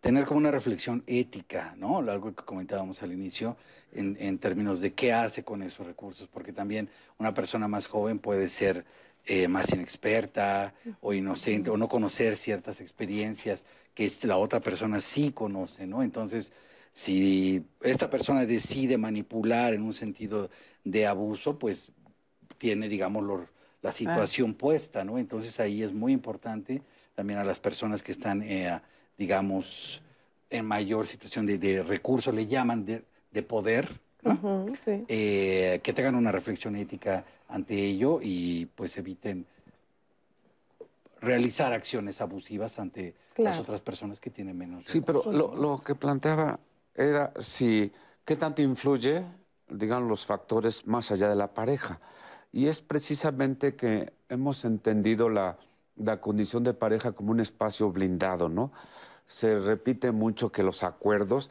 tener como una reflexión ética, ¿no? Algo que comentábamos al inicio, en, en, términos de qué hace con esos recursos, porque también una persona más joven puede ser eh, más inexperta o inocente o no conocer ciertas experiencias que la otra persona sí conoce, ¿no? Entonces, si esta persona decide manipular en un sentido de abuso, pues tiene, digamos, la situación puesta, ¿no? Entonces ahí es muy importante también a las personas que están, eh, digamos, en mayor situación de, de recurso, le llaman de, poder, eh, que tengan una reflexión ética ante ello y pues eviten realizar acciones abusivas ante las otras personas que tienen menos. Sí, pero lo, que planteaba era si qué tanto influye, digamos, los factores más allá de la pareja. Y es precisamente que hemos entendido la, la condición de pareja como un espacio blindado, ¿no? Se repite mucho que los acuerdos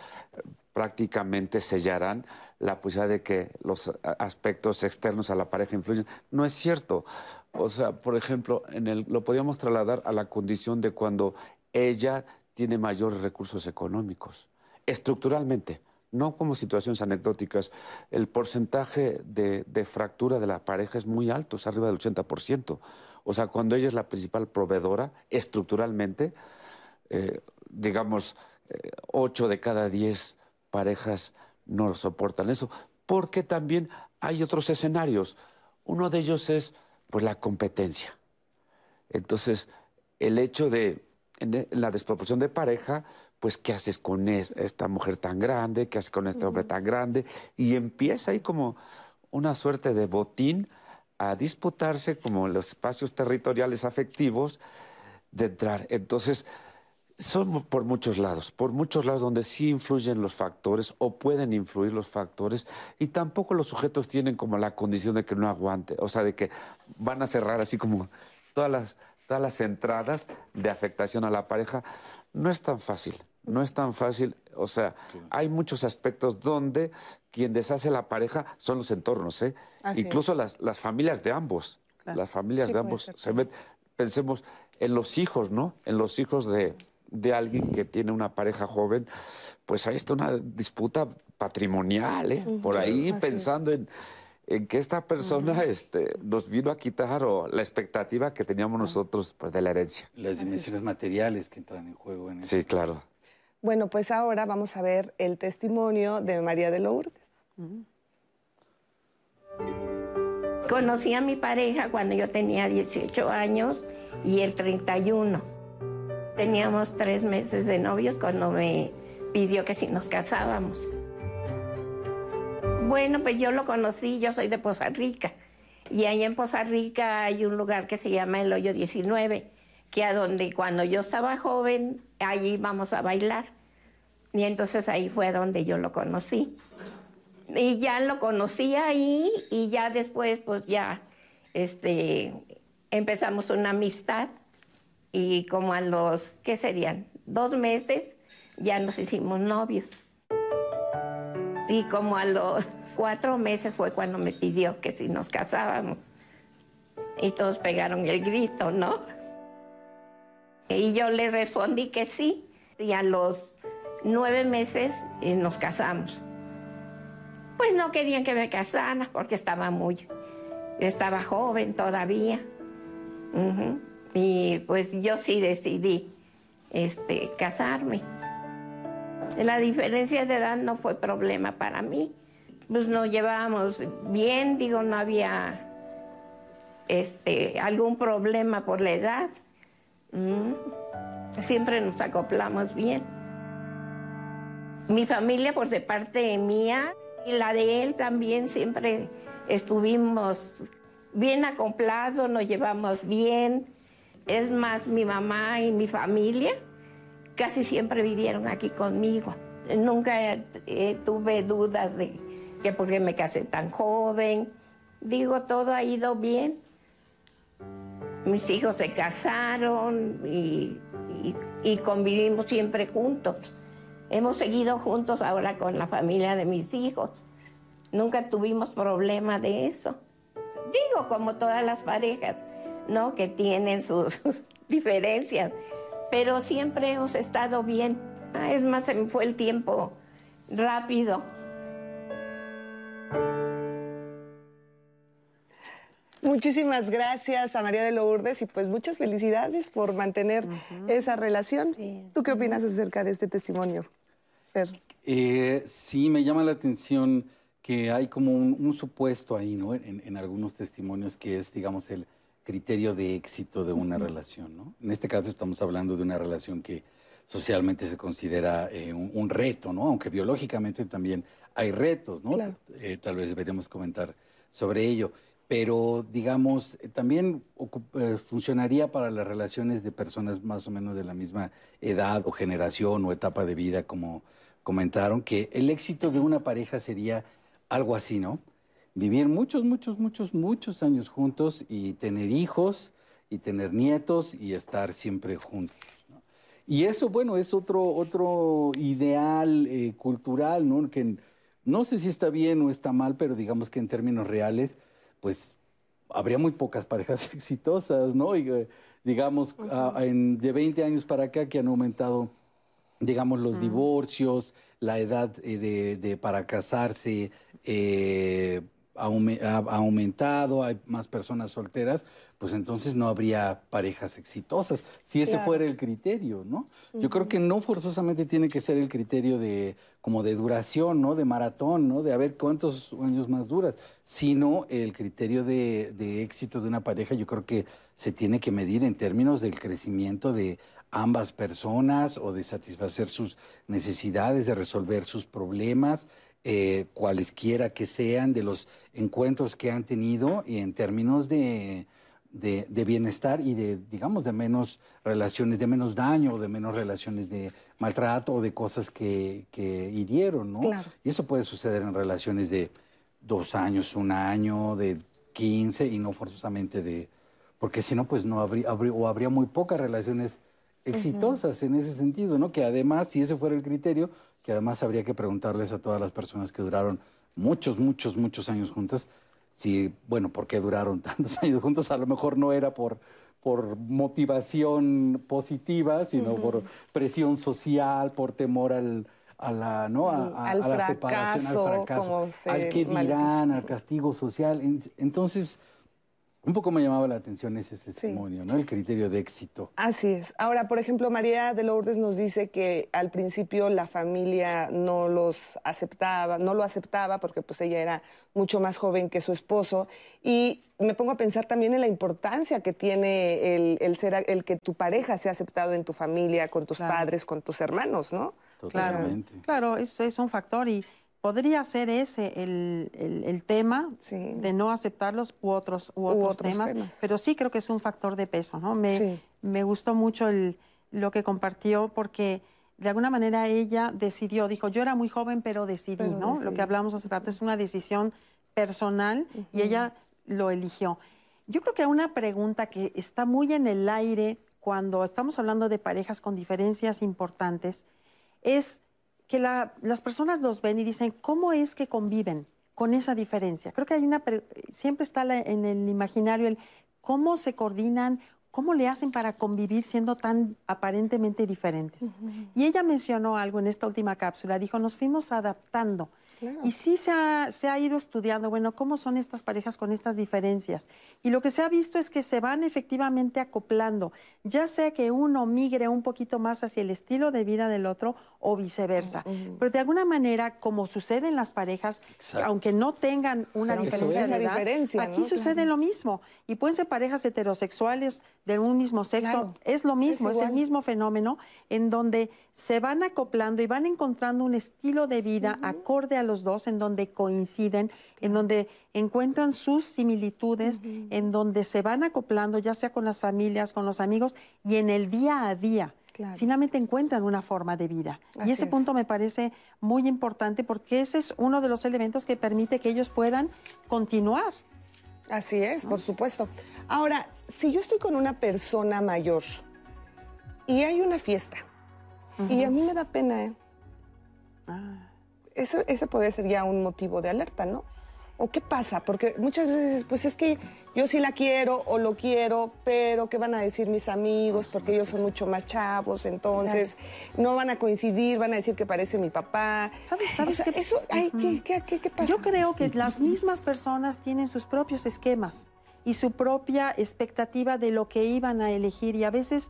prácticamente sellarán la posibilidad de que los aspectos externos a la pareja influyen. No es cierto. O sea, por ejemplo, en el, lo podríamos trasladar a la condición de cuando ella tiene mayores recursos económicos, estructuralmente, no como situaciones anecdóticas. El porcentaje de, fractura de la pareja es muy alto, es arriba del 80%. O sea, cuando ella es la principal proveedora, estructuralmente, eh, digamos, eh, ocho 8 de cada 10 parejas no soportan eso, porque también hay otros escenarios. Uno de ellos es pues la competencia. Entonces, el hecho de en la desproporción de pareja, pues ¿qué haces con esta mujer tan grande? ¿Qué haces con este hombre tan grande? Y empieza ahí como una suerte de botín a disputarse como los espacios territoriales afectivos de entrar. Entonces, son por muchos lados, por muchos lados donde sí influyen los factores o pueden influir los factores y tampoco los sujetos tienen como la condición de que no aguante, o sea, de que van a cerrar así como todas las, todas las entradas de afectación a la pareja. No es tan fácil, no es tan fácil, o sea, hay muchos aspectos donde quien deshace la pareja son los entornos, ¿eh? incluso las, las, familias de ambos, las familias de ambos se ven, pensemos en los hijos, ¿no? En los hijos de de alguien que tiene una pareja joven, pues ahí está una disputa patrimonial, ¿eh? por ahí pensando en, en que esta persona este, nos vino a quitar o la expectativa que teníamos nosotros pues, de la herencia. Las dimensiones materiales que entran en juego en eso. Sí, claro. Bueno, pues ahora vamos a ver el testimonio de María de Lourdes. Conocí a mi pareja cuando yo tenía 18 años y el 31. Teníamos tres meses de novios cuando me pidió que si nos casábamos. Bueno, pues yo lo conocí, yo soy de Poza Rica. Y ahí en Poza Rica hay un lugar que se llama El Hoyo 19, que a donde cuando yo estaba joven, allí íbamos a bailar. Y entonces ahí fue donde yo lo conocí. Y ya lo conocí ahí y ya después, pues ya, este, empezamos una amistad. Y como a los, ¿qué serían? Dos meses, ya nos hicimos novios. Y como a los cuatro meses fue cuando me pidió que si nos casábamos. Y todos pegaron el grito, ¿no? Y yo le respondí que sí. Y a los nueve meses eh, nos casamos. Pues no querían que me casara porque estaba muy, estaba joven todavía. Ujú. Y pues yo sí decidí este, casarme. La diferencia de edad no fue problema para mí. Pues nos llevábamos bien, digo, no había este, algún problema por la edad. Mm. Siempre nos acoplamos bien. Mi familia, por parte mía, y la de él también, siempre estuvimos bien acoplados, nos llevamos bien. Es más, mi mamá y mi familia casi siempre vivieron aquí conmigo. Nunca eh, tuve dudas de que por qué me casé tan joven. Digo, todo ha ido bien. Mis hijos se casaron y, y- y convivimos siempre juntos. Hemos seguido juntos ahora con la familia de mis hijos. Nunca tuvimos problema de eso. Digo, como todas las parejas, ¿no? Que tienen sus diferencias, pero siempre hemos estado bien. Ah, Es más, se me fue el tiempo rápido. Muchísimas gracias a María de Lourdes y pues muchas felicidades por mantener esa relación. ¿Tú qué opinas acerca de este testimonio, Fer? Eh, sí, me llama la atención que hay como un, un supuesto ahí, ¿no? En, en algunos testimonios que es, digamos, el criterio de éxito de una relación, ¿no? En este caso estamos hablando de una relación que socialmente se considera eh, un, un reto, ¿no? Aunque biológicamente también hay retos, ¿no? Claro. Eh, tal vez deberíamos comentar sobre ello. Pero, digamos, eh, también funcionaría para las relaciones de personas más o menos de la misma edad o generación o etapa de vida, como comentaron, que el éxito de una pareja sería algo así, ¿no? Vivir muchos, muchos, muchos, muchos años juntos y tener hijos y tener nietos y estar siempre juntos. ¿no? Y eso, bueno, es otro, otro ideal eh, cultural, ¿no? Que no sé si está bien o está mal, pero digamos que en términos reales, pues habría muy pocas parejas exitosas, ¿no? Y, eh, digamos, en- de 20 años para acá que han aumentado, digamos, los divorcios, la edad eh, de, de- para casarse eh, aumentado, hay más personas solteras, pues entonces no habría parejas exitosas, si ese Claro. fuera el criterio, ¿no? Yo creo que no forzosamente tiene que ser el criterio de como de duración, ¿no? De maratón, ¿no? De a ver cuántos años más duras, sino el criterio de, de éxito de una pareja, yo creo que se tiene que medir en términos del crecimiento de ambas personas o de satisfacer sus necesidades, de resolver sus problemas, eh, cualesquiera que sean, de los encuentros que han tenido y en términos de, de, de bienestar y de, digamos, de menos relaciones, de menos daño, de menos relaciones de maltrato o de cosas que, que hirieron, ¿no? Claro. Y eso puede suceder en relaciones de dos años, un año, de 15 y no forzosamente de... Porque si no, pues no habría, habría- o habría muy pocas relaciones exitosas en ese sentido, ¿no? Que además, si ese fuera el criterio, que además habría que preguntarles a todas las personas que duraron muchos, muchos, muchos años juntas, si, bueno, ¿por qué duraron tantos años juntos? A lo mejor no era por, por motivación positiva, sino por presión social, por temor al, a la, ¿no? a, al a la fracaso, separación, al fracaso, al que dirán, al castigo social. En- Entonces, un poco me llamaba la atención ese testimonio, ¿no? El criterio de éxito. Así es. Ahora, por ejemplo, María de Lourdes nos dice que al principio la familia no los aceptaba, no lo aceptaba porque pues ella era mucho más joven que su esposo y me pongo a pensar también en la importancia que tiene el, el ser el que tu pareja sea aceptado en tu familia, con tus Claro. padres, con tus hermanos, ¿no? Claro, Totalmente. claro, es, es un factor y podría ser ese el, el- el tema Sí. de no aceptarlos u otros, u U otros, temas, temas. pero sí creo que es un factor de peso, ¿no? Me, Sí. me gustó mucho el- lo que compartió porque de alguna manera ella decidió, dijo, yo era muy joven, pero decidí, Pero ¿no? Lo que hablamos hace rato es una decisión personal y ella lo eligió. Yo creo que una pregunta que está muy en el aire cuando estamos hablando de parejas con diferencias importantes es que la- las personas los ven y dicen, ¿cómo es que conviven con esa diferencia? Creo que hay una, pre- siempre está la- en el imaginario el cómo se coordinan, cómo le hacen para convivir siendo tan aparentemente diferentes. Y ella mencionó algo en esta última cápsula, dijo, nos fuimos adaptando. Y sí se ha, se ha ido estudiando, bueno, cómo son estas parejas con estas diferencias. Y lo que se ha visto es que se van efectivamente acoplando, ya sea que uno migre un poquito más hacia el estilo de vida del otro o viceversa. Pero de alguna manera, como sucede en las parejas, Exacto. aunque no tengan una Pero diferencia de edad, diferencia, aquí ¿no? sucede Claro. lo mismo. Y pueden ser parejas heterosexuales de un mismo sexo, Claro. es lo mismo, es, el mismo fenómeno en donde se van acoplando y van encontrando un estilo de vida acorde a los dos, en donde coinciden, en donde encuentran sus similitudes, en donde se van acoplando, ya sea con las familias, con los amigos y en el día a día. Claro. Finalmente encuentran una forma de vida. Así y ese es. punto me parece muy importante porque ese es uno de los elementos que permite que ellos puedan continuar. Así es, por supuesto. Ahora, si yo estoy con una persona mayor y hay una fiesta y a mí me da pena, ¿eh? Eso, ese puede ser ya un motivo de alerta, ¿no? ¿O qué pasa? Porque muchas veces dices, pues es que yo sí la quiero o lo quiero, pero ¿qué van a decir mis amigos? Porque ellos son mucho más chavos, entonces no van a coincidir, van a decir que parece mi papá. ¿Sabes- O sabes sea, qué? eso, ay, ¿qué, qué, qué, qué pasa? Yo creo que las mismas personas tienen sus propios esquemas y su propia expectativa de lo que iban a elegir y a veces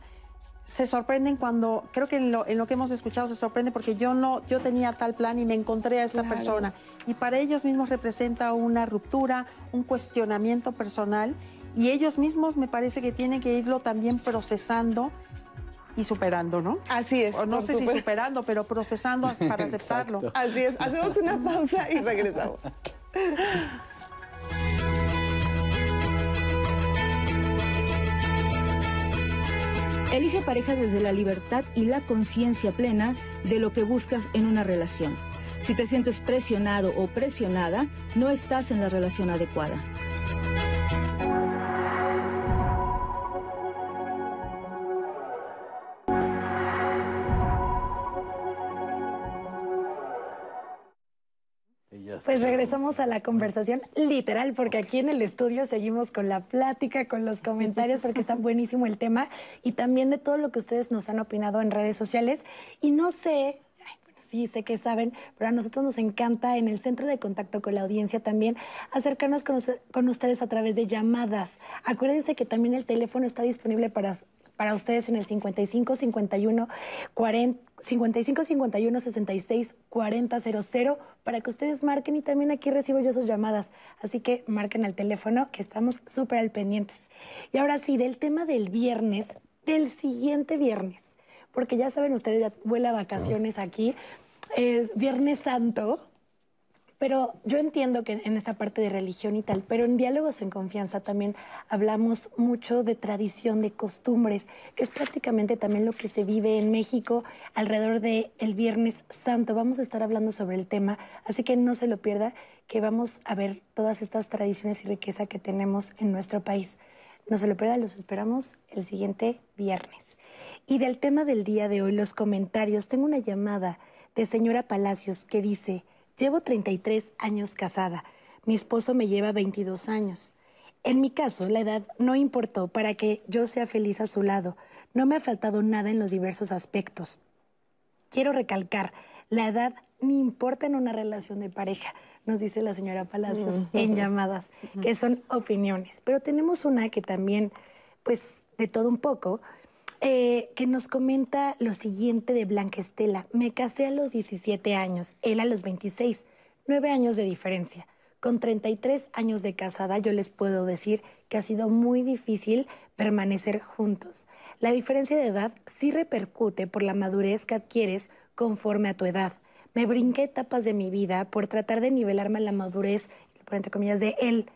se sorprenden cuando, creo que en lo, en lo que hemos escuchado se sorprende porque yo no, yo tenía tal plan y me encontré a esta Claro. persona y para ellos mismos representa una ruptura, un cuestionamiento personal y ellos mismos me parece que tienen que irlo también procesando y superando, ¿no? Así es. O no sé si supuesto. superando, pero procesando para aceptarlo. Así es. Hacemos una pausa y regresamos. Elige pareja desde la libertad y la conciencia plena de lo que buscas en una relación. Si te sientes presionado o presionada, no estás en la relación adecuada. Pues regresamos a la conversación literal, porque aquí en el estudio seguimos con la plática, con los comentarios, porque está buenísimo el tema y también de todo lo que ustedes nos han opinado en redes sociales. Y no sé, sí sé que saben, pero a nosotros nos encanta en el centro de contacto con la audiencia también acercarnos con, con ustedes a través de llamadas. Acuérdense que también el teléfono está disponible para para ustedes en el 55 51 40 55 51 66 40 00 para que ustedes marquen y también aquí recibo yo sus llamadas. Así que marquen al teléfono que estamos súper al pendientes. Y ahora sí, del tema del viernes, del siguiente viernes, porque ya saben ustedes, ya vuela a vacaciones aquí, es Viernes Santo. Pero yo entiendo que en esta parte de religión y tal, pero en diálogos en confianza también hablamos mucho de tradición, de costumbres, que es prácticamente también lo que se vive en México alrededor del el Viernes Santo. Vamos a estar hablando sobre el tema, así que no se lo pierda, que vamos a ver todas estas tradiciones y riqueza que tenemos en nuestro país. No se lo pierda, los esperamos el siguiente viernes. Y del tema del día de hoy, los comentarios, tengo una llamada de señora Palacios que dice, llevo 33 años casada, mi esposo me lleva 22 años. En mi caso, la edad no importó para que yo sea feliz a su lado. No me ha faltado nada en los diversos aspectos. Quiero recalcar, La edad ni importa en una relación de pareja, nos dice la señora Palacios en llamadas, que son opiniones. Pero tenemos una que también, pues, de todo un poco, eh, que nos comenta lo siguiente de Blanca Estela. Me casé a los 17 años, él a los 26, nueve años de diferencia. Con 33 años de casada yo les puedo decir que ha sido muy difícil permanecer juntos. La diferencia de edad sí repercute por la madurez que adquieres conforme a tu edad. Me brinqué etapas de mi vida por tratar de nivelarme la madurez, por entre comillas, de él.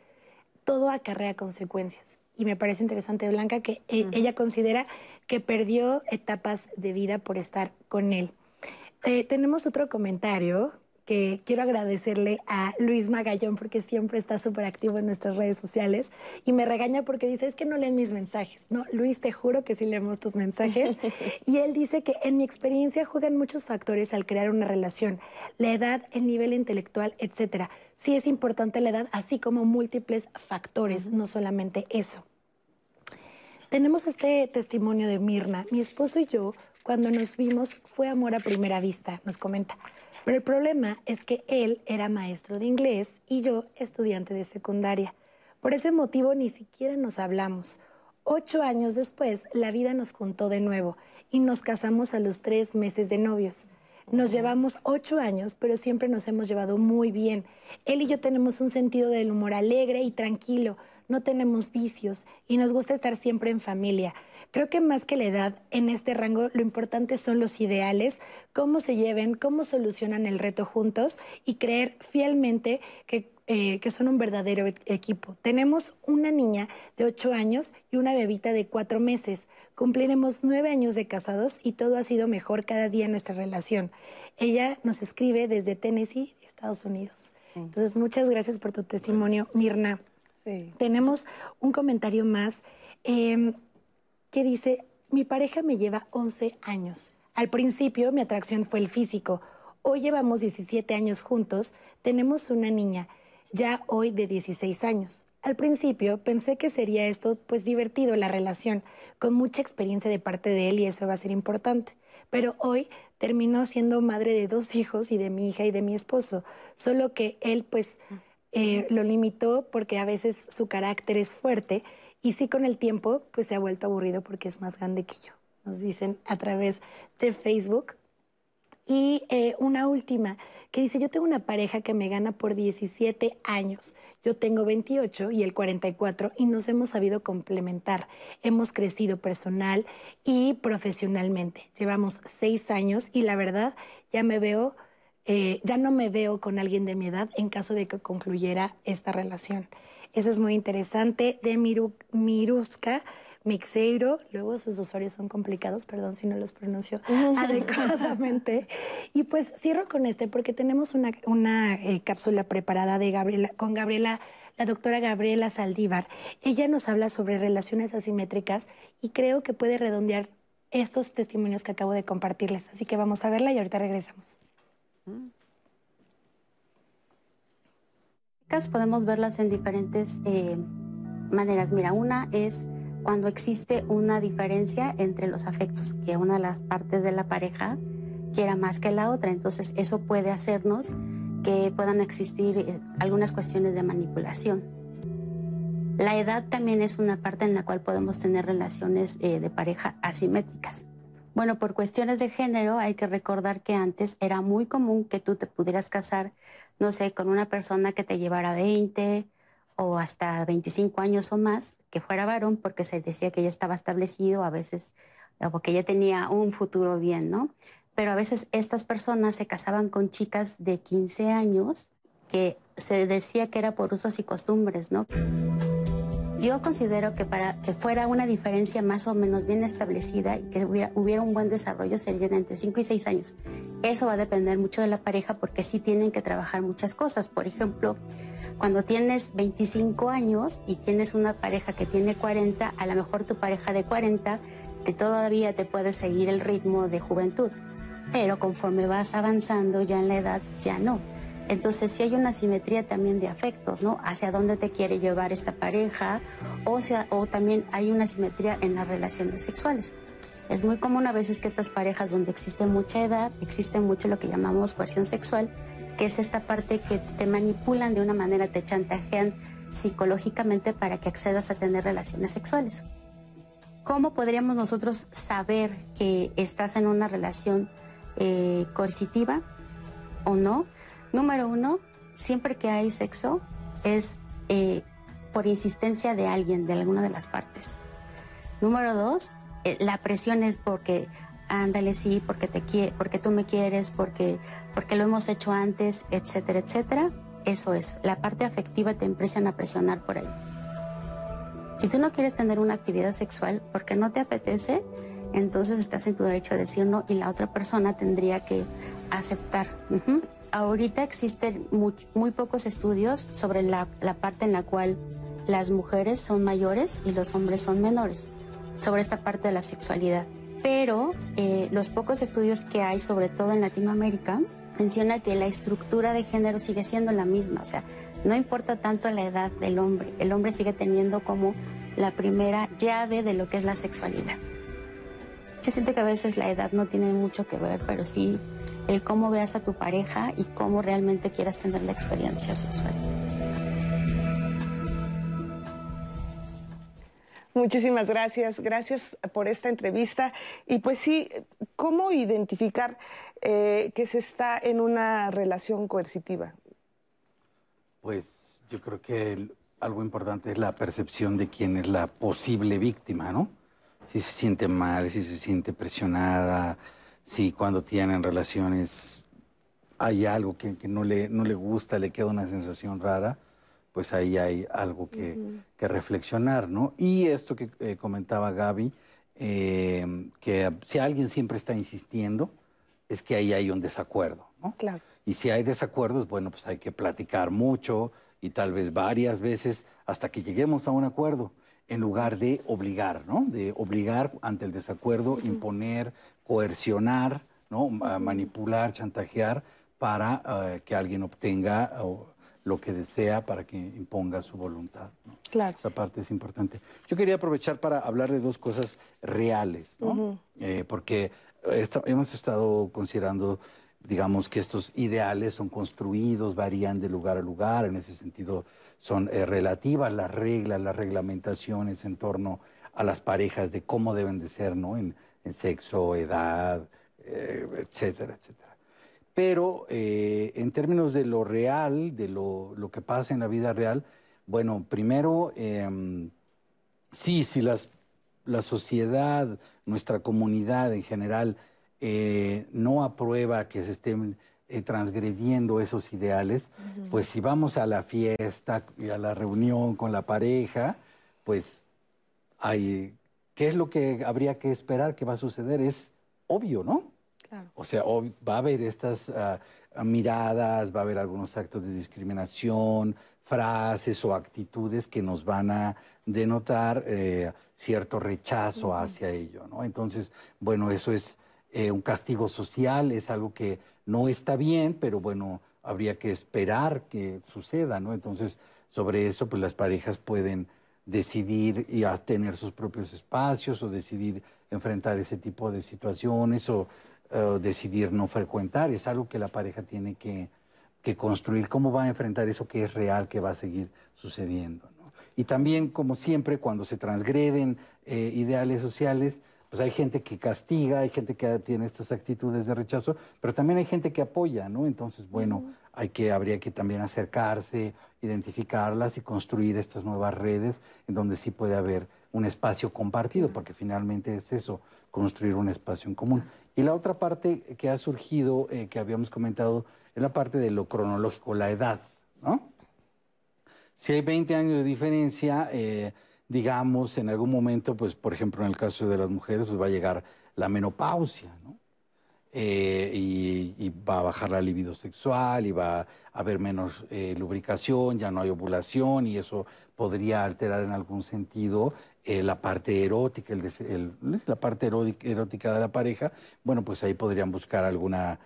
Todo acarrea consecuencias. Y me parece interesante, Blanca, que e- ella considera que perdió etapas de vida por estar con él. Eh, tenemos otro comentario que quiero agradecerle a Luis Magallón porque siempre está súper activo en nuestras redes sociales y me regaña porque dice, es que no leen mis mensajes. No, Luis, te juro que sí leemos tus mensajes. y él dice que en mi experiencia juegan muchos factores al crear una relación, la edad, el nivel intelectual, etcétera. Sí es importante la edad, así como múltiples factores, no solamente eso. Tenemos este testimonio de Mirna. Mi esposo y yo, cuando nos vimos, fue amor a primera vista, nos comenta. Pero el problema es que él era maestro de inglés y yo estudiante de secundaria. Por ese motivo ni siquiera nos hablamos. Ocho años después, la vida nos juntó de nuevo y nos casamos a los tres meses de novios. Nos llevamos ocho años, pero siempre nos hemos llevado muy bien. Él y yo tenemos un sentido del humor alegre y tranquilo, no tenemos vicios y nos gusta estar siempre en familia. Creo que más que la edad, en este rango lo importante son los ideales, cómo se lleven, cómo solucionan el reto juntos y creer fielmente que, eh, que son un verdadero e- equipo. Tenemos una niña de ocho años y una bebita de cuatro meses. Cumpliremos nueve años de casados y todo ha sido mejor cada día en nuestra relación. Ella nos escribe desde Tennessee, Estados Unidos. Entonces, muchas gracias por tu testimonio, Mirna. Tenemos un comentario más em, que dice, mi pareja me lleva 11 años. Al principio mi atracción fue el físico. Hoy llevamos 17 años juntos, tenemos una niña, ya hoy de 16 años. Al principio pensé que sería esto pues divertido la relación, con mucha experiencia de parte de él y eso va a ser importante. Pero hoy terminó siendo madre de dos hijos y de mi hija y de mi esposo, solo que él pues eh, lo limitó porque a veces su carácter es fuerte y sí con el tiempo pues se ha vuelto aburrido porque es más grande que yo. Nos dicen a través de Facebook. Y eh, una última que dice, yo tengo una pareja que me gana por 17 años. Yo tengo 28 y él 44 y nos hemos sabido complementar. Hemos crecido personal y profesionalmente. Llevamos seis años y la verdad ya me veo, eh, ya no me veo con alguien de mi edad en caso de que concluyera esta relación. Eso es muy interesante. De Miru, Miruska Mixeiro, luego sus usuarios son complicados, perdón si no los pronuncio adecuadamente. Y pues cierro con este porque tenemos una, una eh, cápsula preparada de Gabriela, con Gabriela, la doctora Gabriela Saldívar. Ella nos habla sobre relaciones asimétricas y creo que puede redondear estos testimonios que acabo de compartirles. Así que vamos a verla y ahorita regresamos. Podemos verlas en diferentes eh, maneras. Mira, una es cuando existe una diferencia entre los afectos, que una de las partes de la pareja quiera más que la otra. Entonces eso puede hacernos que puedan existir eh, algunas cuestiones de manipulación. La edad también es una parte en la cual podemos tener relaciones eh, de pareja asimétricas. Bueno, por cuestiones de género hay que recordar que antes era muy común que tú te pudieras casar, no sé, con una persona que te llevara 20, o hasta 25 años o más, que fuera varón, porque se decía que ya estaba establecido, a veces, o que ya tenía un futuro bien, ¿no? Pero a veces estas personas se casaban con chicas de 15 años que se decía que era por usos y costumbres, ¿no? Yo considero que para que fuera una diferencia más o menos bien establecida y que hubiera, hubiera, un buen desarrollo serían entre 5 y 6 años. Eso va a depender mucho de la pareja porque sí tienen que trabajar muchas cosas. Por ejemplo, cuando tienes 25 años y tienes una pareja que tiene 40, a lo mejor tu pareja de 40 que todavía te puede seguir el ritmo de juventud, pero conforme vas avanzando ya en la edad ya no. Entonces sí hay una simetría también de afectos, ¿no? Hacia dónde te quiere llevar esta pareja o, sea, o también hay una simetría en las relaciones sexuales. Es muy común a veces que estas parejas donde existe mucha edad, existe mucho lo que llamamos coerción sexual, que es esta parte que te manipulan de una manera, te chantajean psicológicamente para que accedas a tener relaciones sexuales. ¿Cómo podríamos nosotros saber que estás en una relación eh, coercitiva o no? Número uno, siempre que hay sexo es eh, por insistencia de alguien, de alguna de las partes. Número dos, eh, la presión es porque ándale sí, porque te porque tú me quieres, porque porque lo hemos hecho antes, etcétera, etcétera. Eso es, la parte afectiva te empiezan a presionar por ahí. Si tú no quieres tener una actividad sexual porque no te apetece, entonces estás en tu derecho a decir no y la otra persona tendría que aceptar. Ahorita existen muy, pocos estudios sobre la, parte en la cual las mujeres son mayores y los hombres son menores, sobre esta parte de la sexualidad. Pero eh, los pocos estudios que hay, sobre todo en Latinoamérica, menciona que la estructura de género sigue siendo la misma, o sea, no importa tanto la edad del hombre, el hombre sigue teniendo como la primera llave de lo que es la sexualidad. Yo siento que a veces la edad no tiene mucho que ver, pero sí el cómo veas a tu pareja y cómo realmente quieras tener la experiencia sexual. Muchísimas gracias, gracias por esta entrevista. Y pues sí, ¿cómo identificar eh, que se está en una relación coercitiva? Pues yo creo que algo importante es la percepción de quién es la posible víctima, ¿no? Si se siente mal, si se siente presionada, si cuando tienen relaciones hay algo que, no, le, no le gusta, le queda una sensación rara, pues ahí hay algo que, reflexionar, ¿no? Y esto que eh, comentaba Gaby, eh, que si alguien siempre está insistiendo, es que ahí hay un desacuerdo, ¿no? Claro. Y si hay desacuerdos, bueno, pues hay que platicar mucho y tal vez varias veces hasta que lleguemos a un acuerdo, en lugar de obligar, ¿no? De obligar ante el desacuerdo, imponer, coercionar, ¿no? Manipular, chantajear para eh, que alguien obtenga lo que desea para que imponga su voluntad. Claro. Esa parte es importante. Yo quería aprovechar para hablar de dos cosas reales, ¿no? Eh, porque hemos estado considerando digamos que estos ideales son construidos, varían de lugar a lugar, en ese sentido son eh, relativas las reglas, las reglamentaciones en torno a las parejas de cómo deben de ser, ¿no? En, sexo, edad, eh, etcétera, etcétera. Pero eh, en términos de lo real, de lo, lo, que pasa en la vida real, bueno, primero, em, sí, si las, la sociedad, nuestra comunidad en general, eh, no aprueba que se estén transgrediendo esos ideales, pues si vamos a la fiesta y a la reunión con la pareja, pues hay, ¿qué es lo que habría que esperar que va a suceder? Es obvio, ¿no? O sea, va a haber estas ah, miradas, va a haber algunos actos de discriminación, frases o actitudes que nos van a denotar eh, cierto rechazo hacia ello, ¿no? Entonces, bueno, eso es eh, un castigo social, es algo que no está bien, pero bueno, habría que esperar que suceda, ¿no? Entonces, sobre eso, pues las parejas pueden decidir y tener sus propios espacios o decidir enfrentar ese tipo de situaciones o decidir no frecuentar. Es algo que la pareja tiene que, construir. ¿Cómo va a enfrentar eso que es real, que va a seguir sucediendo? Y también, como siempre, cuando se transgreden eh, ideales sociales, pues hay gente que castiga, hay gente que tiene estas actitudes de rechazo, pero también hay gente que apoya, ¿no? Entonces, bueno, hay que, habría que también acercarse, identificarlas y construir estas nuevas redes en donde sí puede haber un espacio compartido, porque finalmente es eso, construir un espacio en común. Y la otra parte que ha surgido, eh, que habíamos comentado, es la parte de lo cronológico, la edad, ¿no? Si hay 20 años de diferencia, eh, digamos, en algún momento, pues, por ejemplo, en el caso de las mujeres, pues va a llegar la menopausia, ¿no? Eh, y, va a bajar la libido sexual y va a haber menos eh, lubricación, ya no hay ovulación y eso podría alterar en algún sentido eh, la parte erótica, el, la parte erótica de la pareja. Bueno, pues ahí podrían buscar alguna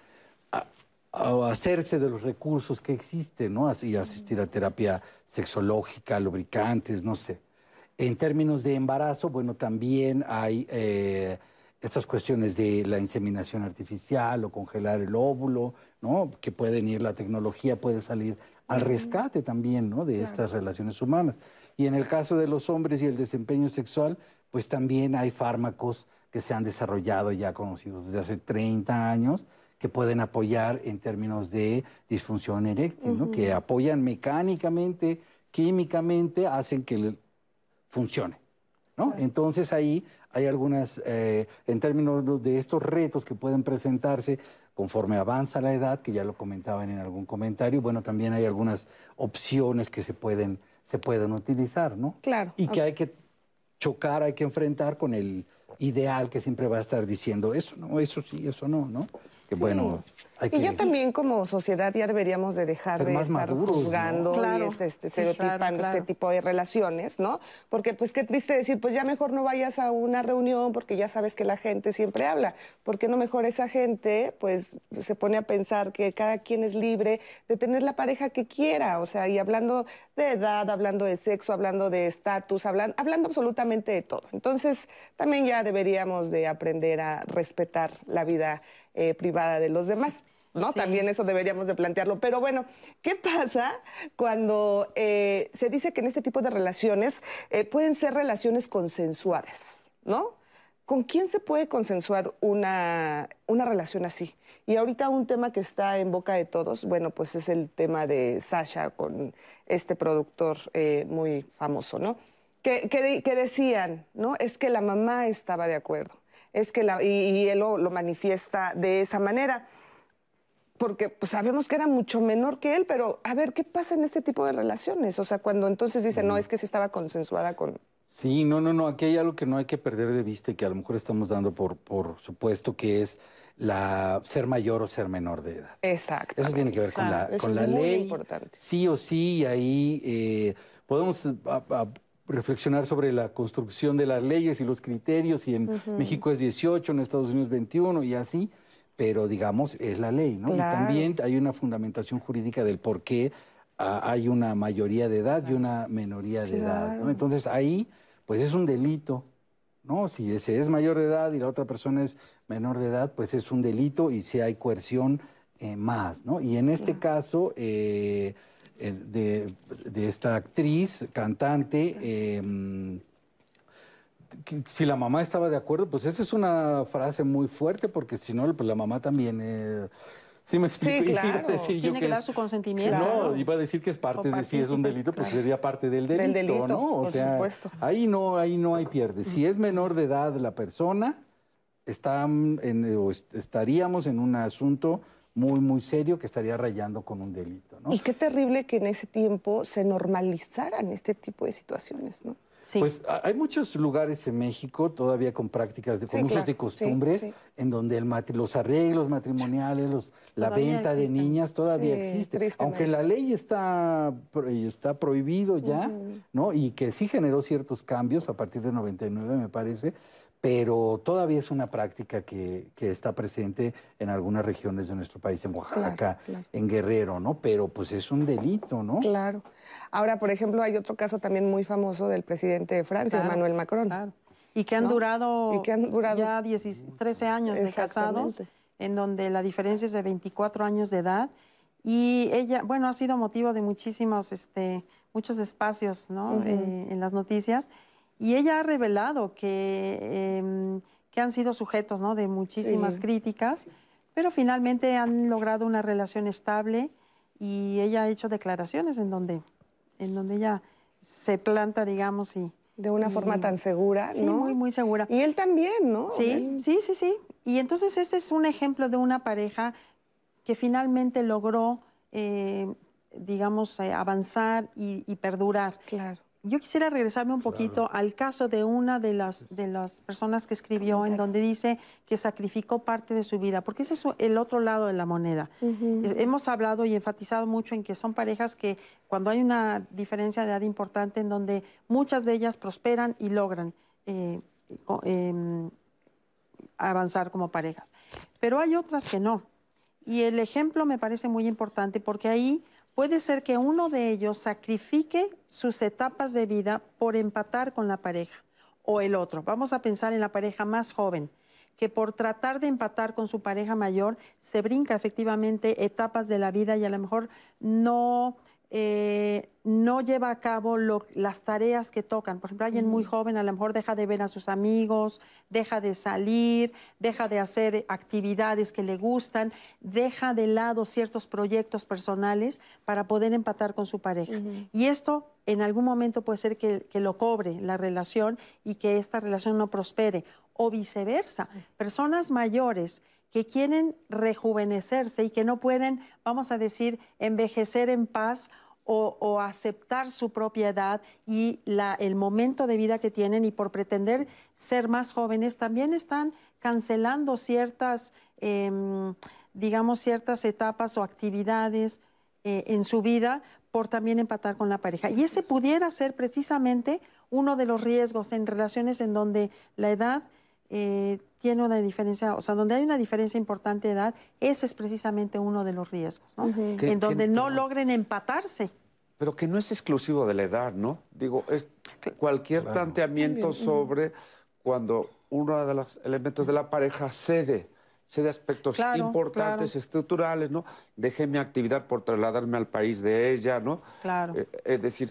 hacerse de los recursos que existen, ¿no? Así asistir a terapia sexológica, lubricantes, no sé. En términos de embarazo, bueno, también hay estas cuestiones de la inseminación artificial o congelar el óvulo, ¿no? Que pueden ir, la tecnología puede salir al rescate también, ¿no? De estas relaciones humanas. Y en el caso de los hombres y el desempeño sexual, pues también hay fármacos que se han desarrollado ya conocidos desde hace 30 años que pueden apoyar en términos de disfunción eréctil, ¿no? que apoyan mecánicamente, químicamente, hacen que funcione. ¿No? Entonces ahí hay algunas, eh, en términos de estos retos que pueden presentarse conforme avanza la edad, que ya lo comentaban en algún comentario, bueno, también hay algunas opciones que se pueden, se pueden utilizar, ¿no? Claro. Y que hay que chocar, hay que enfrentar con el ideal que siempre va a estar diciendo eso, no, eso sí, eso no, ¿no? Que bueno, hay y ya también como sociedad ya deberíamos de dejar Ser de estar maduros, ¿no? juzgando Claro. y este, este, Sí, estereotipando claro, claro. este tipo de relaciones, ¿no? Porque pues qué triste decir, pues ya mejor no vayas a una reunión porque ya sabes que la gente siempre habla. ¿Por qué no mejor esa gente pues se pone a pensar que cada quien es libre de tener la pareja que quiera? O sea, y hablando de edad, hablando de sexo, hablando de estatus, hablan- hablando absolutamente de todo. Entonces, también ya deberíamos de aprender a respetar la vida eh, privada de los demás. ¿No? Sí. También eso deberíamos de plantearlo. Pero bueno, ¿qué pasa cuando eh, se dice que en este tipo de relaciones eh, pueden ser relaciones consensuadas, ¿no? ¿Con quién se puede consensuar una, una relación así? Y ahorita un tema que está en boca de todos, bueno, pues es el tema de Sasha con este productor eh, muy famoso, ¿no? Que, que decían, ¿no? Es que la mamá estaba de acuerdo. Es que la, y, y él lo, lo manifiesta de esa manera porque pues, sabemos que era mucho menor que él, pero a ver, ¿qué pasa en este tipo de relaciones? O sea, cuando entonces dicen, no, es que sí estaba consensuada con... Sí, no, no, no, aquí hay algo que no hay que perder de vista y que a lo mejor estamos dando por, por supuesto que es la ser mayor o ser menor de edad. Exacto. Eso tiene que ver con la, Eso con es la muy ley. importante. Sí o sí, y ahí eh, podemos a- a reflexionar sobre la construcción de las leyes y los criterios, y en. México es 18, en Estados Unidos 21 y así, pero digamos, es la ley, ¿no? Claro. Y también hay una fundamentación jurídica del por qué ah, hay una mayoría de edad y una menoría de edad. ¿no? Entonces ahí, pues es un delito, ¿no? Si ese es mayor de edad y la otra persona es menor de edad, pues es un delito y si hay coerción eh, más, ¿no? Y en este caso eh, de, de esta actriz, cantante, eh, si la mamá estaba de acuerdo, pues esa es una frase muy fuerte porque si no, pues la mamá también... eh, ¿Sí me explico? Iba a claro. decir Tiene que dar su consentimiento. No, iba a decir que es parte de si es un delito, pues claro. sería parte del delito, Del delito, ¿no? O por sea, supuesto. ahí no, ahí no hay pierde. Si es menor de edad la persona, están en- o est- estaríamos en un asunto muy, muy serio que estaría rayando con un delito, ¿no? Y qué terrible que en ese tiempo se normalizaran este tipo de situaciones, ¿no? Pues hay muchos lugares en México todavía con prácticas, de, con Sí, usos claro, de costumbres, sí. en donde el matri- los arreglos matrimoniales, los, la venta de niñas todavía existe. Aunque la ley está, está prohibido ya, ¿no? Y que sí generó ciertos cambios a partir de 99, me parece, pero todavía es una práctica que, que está presente en algunas regiones de nuestro país, en Oaxaca, claro. en Guerrero, ¿no? Pero pues es un delito, ¿no? Claro. Ahora, por ejemplo, hay otro caso también muy famoso del presidente de Francia, Claro, Emmanuel Macron. claro. Y que han ¿no? durado, Y que han durado- ya 10 13 años de casados, en donde la diferencia es de 24 años de edad. Y ella, bueno, ha sido motivo de muchísimos, este, muchos espacios ¿no? Eh, en las noticias. Y ella ha revelado que, em, que han sido sujetos ¿no? de muchísimas Sí. críticas, pero finalmente han logrado una relación estable y ella ha hecho declaraciones en donde, en donde ella se planta, digamos, y... De una y- forma tan segura, Sí, ¿no? muy, muy segura. Y él también, ¿no? Sí, Él- sí, sí, sí. Y entonces este es un ejemplo de una pareja que finalmente logró, eh, digamos, eh, avanzar y, y perdurar. Claro. Yo quisiera regresarme un poquito al caso de una de las, de las personas que escribió en donde dice que sacrificó parte de su vida, porque ese es el otro lado de la moneda. Hemos hablado y enfatizado mucho en que son parejas que cuando hay una diferencia de edad importante en donde muchas de ellas prosperan y logran eh, em, avanzar como parejas. Pero hay otras que no. Y el ejemplo me parece muy importante porque ahí puede ser que uno de ellos sacrifique sus etapas de vida por empatar con la pareja o el otro. Vamos a pensar en la pareja más joven que por tratar de empatar con su pareja mayor se brinca efectivamente etapas de la vida y a lo mejor no eh, no lleva a cabo las tareas que tocan. Por ejemplo, alguien muy joven a lo mejor deja de ver a sus amigos, deja de salir, deja de hacer actividades que le gustan, deja de lado ciertos proyectos personales para poder empatar con su pareja. Y esto en algún momento puede ser que, que lo cobre la relación y que esta relación no prospere. O viceversa, personas mayores que quieren rejuvenecerse y que no pueden, vamos a decir, envejecer en paz o, aceptar su propiedad y la, el momento de vida que tienen y por pretender ser más jóvenes, también están cancelando ciertas, em, digamos, ciertas etapas o actividades eh, en su vida por también empatar con la pareja. Y ese pudiera ser precisamente uno de los riesgos en relaciones en donde la edad eh, tiene una diferencia, o sea, donde hay una diferencia importante de edad, ese es precisamente uno de los riesgos, ¿no? En donde no logren empatarse. Pero que no es exclusivo de la edad, ¿no? Digo, es cualquier planteamiento sobre cuando uno de los elementos de la pareja cede, cede aspectos importantes, estructurales, ¿no? Dejé mi actividad por trasladarme al país de ella, ¿no? Claro. Eh, es decir,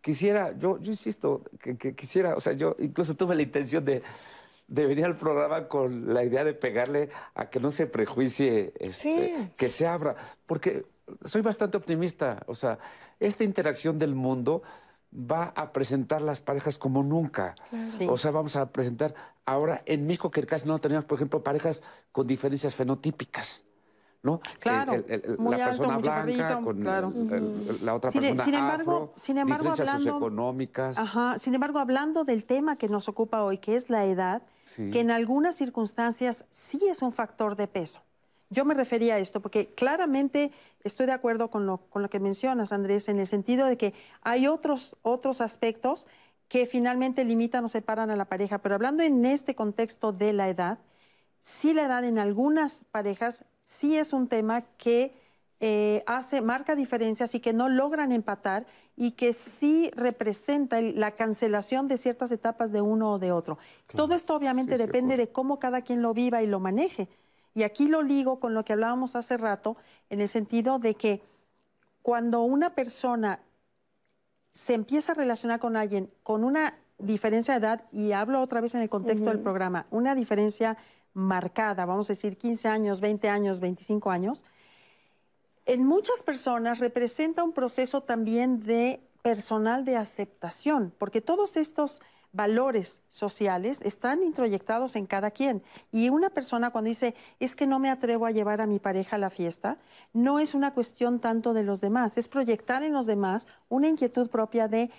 quisiera, yo, yo insisto, que quisiera, o sea, yo incluso tuve la intención de de venir al programa con la idea de pegarle a que no se prejuicie, este, que se abra, porque soy bastante optimista, o sea, esta interacción del mundo va a presentar las parejas como nunca. O sea, vamos a presentar ahora en México que casi no tenemos, por ejemplo, parejas con diferencias fenotípicas. ¿No? Claro, la persona blanca con la otra persona sin embargo, sin embargo, diferencias hablando, socioeconómicas. Ajá, sin embargo, hablando del tema que nos ocupa hoy, que es la edad, que en algunas circunstancias sí es un factor de peso. Yo me refería a esto porque claramente estoy de acuerdo con lo, con lo que mencionas, Andrés, en el sentido de que hay otros, otros aspectos que finalmente limitan o separan a la pareja, pero hablando en este contexto de la edad, sí la edad en algunas parejas sí es un tema que eh, hace, marca diferencias y que no logran empatar y que sí representa la cancelación de ciertas etapas de uno o de otro. Todo esto obviamente depende de cómo cada quien lo viva y lo maneje. Y aquí lo ligo con lo que hablábamos hace rato, en el sentido de que cuando una persona se empieza a relacionar con alguien con una diferencia de edad, y hablo otra vez en el contexto del programa, una diferencia marcada, vamos a decir 15 años, 20 años, 25 años, en muchas personas representa un proceso también de personal de aceptación, porque todos estos valores sociales están introyectados en cada quien. Y una persona cuando dice, es que no me atrevo a llevar a mi pareja a la fiesta, no es una cuestión tanto de los demás, es proyectar en los demás una inquietud propia de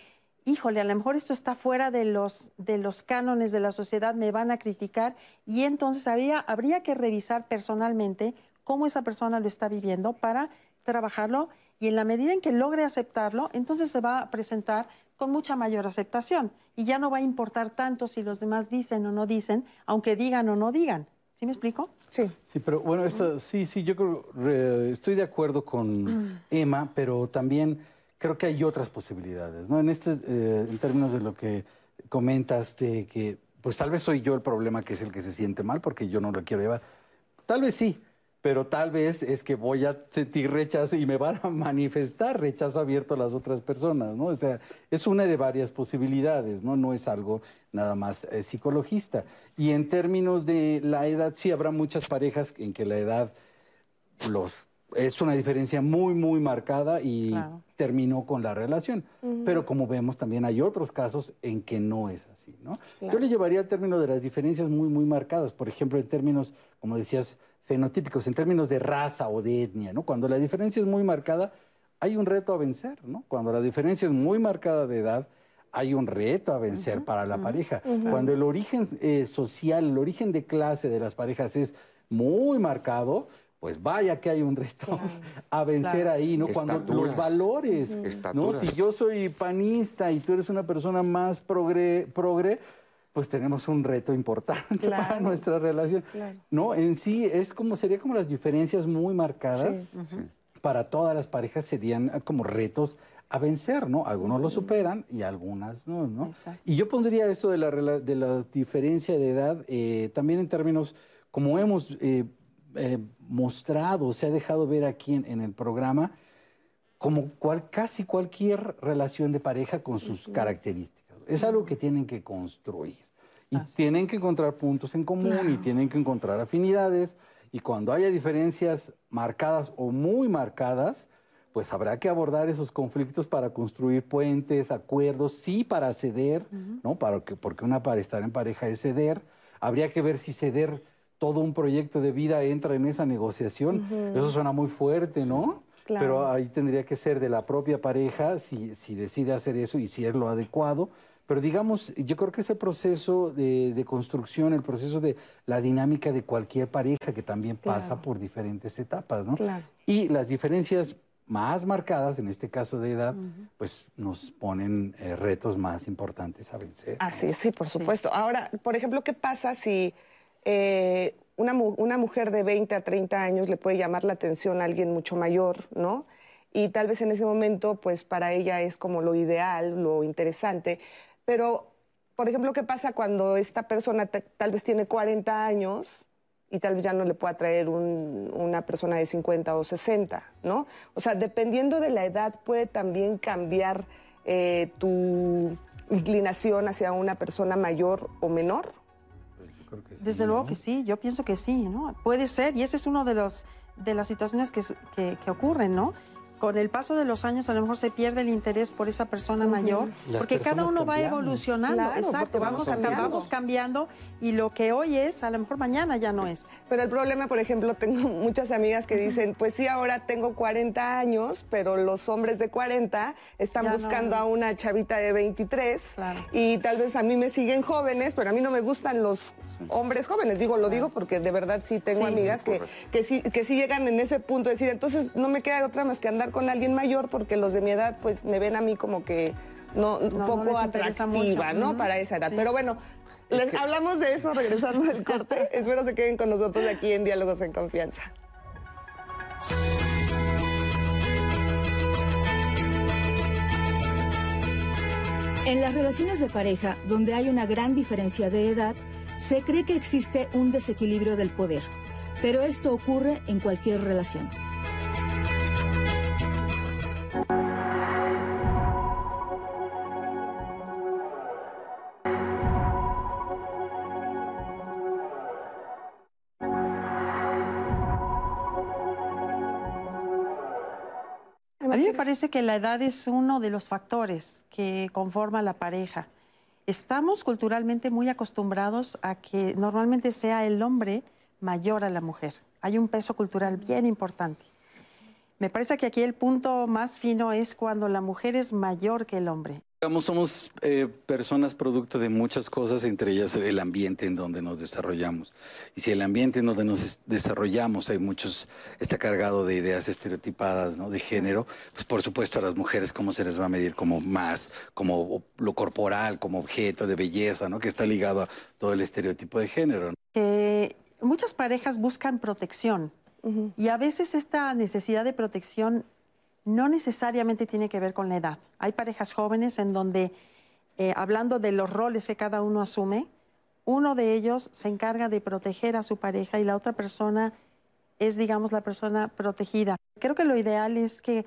híjole, a lo mejor esto está fuera de los, de los cánones de la sociedad, me van a criticar y entonces habría, habría que revisar personalmente cómo esa persona lo está viviendo para trabajarlo y en la medida en que logre aceptarlo, entonces se va a presentar con mucha mayor aceptación y ya no va a importar tanto si los demás dicen o no dicen, aunque digan o no digan. ¿Sí me explico? Sí. Sí, pero bueno, esto, sí, sí, yo creo, estoy de acuerdo con mm. Emma, pero también creo que hay otras posibilidades, ¿no? En, este, eh, en términos de lo que comentas, de que pues tal vez soy yo el problema que es el que se siente mal porque yo no lo quiero llevar. Tal vez sí, pero tal vez es que voy a sentir rechazo y me van a manifestar rechazo abierto a las otras personas, ¿no? O sea, es una de varias posibilidades, ¿no? No es algo nada más eh, psicologista. Y en términos de la edad, sí habrá muchas parejas en que la edad los es una diferencia muy, muy marcada y terminó con la relación. Pero como vemos, también hay otros casos en que no es así, ¿no? Yo le llevaría al término de las diferencias muy, muy marcadas. Por ejemplo, en términos, como decías, fenotípicos, en términos de raza o de etnia, ¿no? Cuando la diferencia es muy marcada, hay un reto a vencer, ¿no? Cuando la diferencia es muy marcada de edad, hay un reto a vencer para la pareja. Cuando el origen eh, social, el origen de clase de las parejas es muy marcado, pues vaya que hay un reto a vencer ahí, ¿no? Cuando los valores, ¿no? Si yo soy panista y tú eres una persona más progre, progre pues tenemos un reto importante para nuestra relación. ¿No? En sí es como sería como las diferencias muy marcadas. Para todas las parejas serían como retos a vencer, ¿no? Algunos lo superan y algunas no, ¿no? Y yo pondría esto de la, de la diferencia de edad eh, también en términos, como hemos eh, eh, mostrado, se ha dejado ver aquí en, el programa, como cual, casi cualquier relación de pareja con sus características. Es algo que tienen que construir. Y tienen que encontrar puntos en común y tienen que encontrar afinidades. Y cuando haya diferencias marcadas o muy marcadas, pues habrá que abordar esos conflictos para construir puentes, acuerdos, sí para ceder, ¿no? Para que, porque una para estar en pareja es ceder. Habría que ver si ceder todo un proyecto de vida entra en esa negociación. Eso suena muy fuerte, ¿no? Pero ahí tendría que ser de la propia pareja si, si decide hacer eso y si es lo adecuado. Pero digamos, yo creo que ese proceso de, construcción, el proceso de la dinámica de cualquier pareja que también pasa por diferentes etapas, ¿no? Y las diferencias más marcadas, en este caso de edad, pues nos ponen eh, retos más importantes a vencer. Así sí, por supuesto. Ahora, por ejemplo, ¿qué pasa si eh, una, una, mujer de 20 a 30 años le puede llamar la atención a alguien mucho mayor, ¿no? Y tal vez en ese momento, pues para ella es como lo ideal, lo interesante, pero, por ejemplo, ¿qué pasa cuando esta persona tal vez tiene 40 años y tal vez ya no le pueda traer una persona de 50 o 60, ¿no? O sea, dependiendo de la edad puede también cambiar eh, tu inclinación hacia una persona mayor o menor. Desde luego que sí, yo pienso que sí, ¿no? Puede ser, y esa es una de, los, de las situaciones que, que ocurren, ¿no? Con el paso de los años a lo mejor se pierde el interés por esa persona mayor, porque cada uno va evolucionando, exacto, vamos, cambiando. vamos cambiando y lo que hoy es, a lo mejor mañana ya no es. Pero el problema, por ejemplo, tengo muchas amigas que dicen, pues sí, ahora tengo 40 años, pero los hombres de 40 están buscando a una chavita de 23 y tal vez a mí me siguen jóvenes, pero a mí no me gustan los hombres jóvenes, digo, lo digo porque de verdad sí tengo amigas que, que, sí, que sí llegan en ese punto de decir, entonces no me queda otra más que andar con alguien mayor porque los de mi edad pues me ven a mí como que no, un poco atractiva, ¿no? Para esa edad. Pero bueno, les hablamos de eso regresando del corte. Espero se queden con nosotros aquí en Diálogos en Confianza. En las relaciones de pareja, donde hay una gran diferencia de edad, se cree que existe un desequilibrio del poder, pero esto ocurre en cualquier relación. A mí me parece que la edad es uno de los factores que conforma la pareja. Estamos culturalmente muy acostumbrados a que normalmente sea el hombre mayor a la mujer. Hay un peso cultural bien importante. Me parece que aquí el punto más fino es cuando la mujer es mayor que el hombre. Digamos, somos eh, personas producto de muchas cosas, entre ellas el ambiente en donde nos desarrollamos. Y si el ambiente en donde nos desarrollamos hay muchos, está cargado de ideas estereotipadas, ¿no? De género, pues por supuesto a las mujeres cómo se les va a medir como más, como lo corporal, como objeto de belleza, ¿no? Que está ligado a todo el estereotipo de género. muchas parejas buscan protección y a veces esta necesidad de protección no necesariamente tiene que ver con la edad. Hay parejas jóvenes en donde, eh, hablando de los roles que cada uno asume, uno de ellos se encarga de proteger a su pareja y la otra persona es, digamos, la persona protegida. Creo que lo ideal es que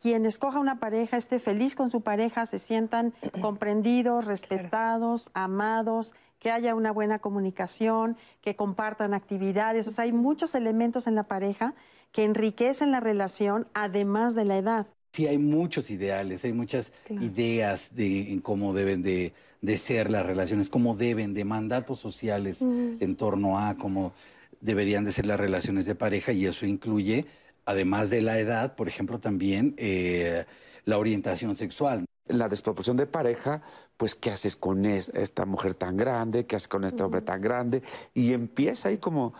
quien escoja una pareja esté feliz con su pareja, se sientan comprendidos, respetados, amados, que haya una buena comunicación, que compartan actividades. O sea, hay muchos elementos en la pareja que enriquecen la relación además de la edad. Sí, hay muchos ideales, hay muchas ideas de en cómo deben de, ser las relaciones, cómo deben de mandatos sociales en torno a cómo deberían de ser las relaciones de pareja y eso incluye, además de la edad, por ejemplo, también eh, la orientación sexual. La desproporción de pareja, pues, ¿qué haces con esta mujer tan grande? ¿Qué haces con este hombre tan grande? Y empieza ahí como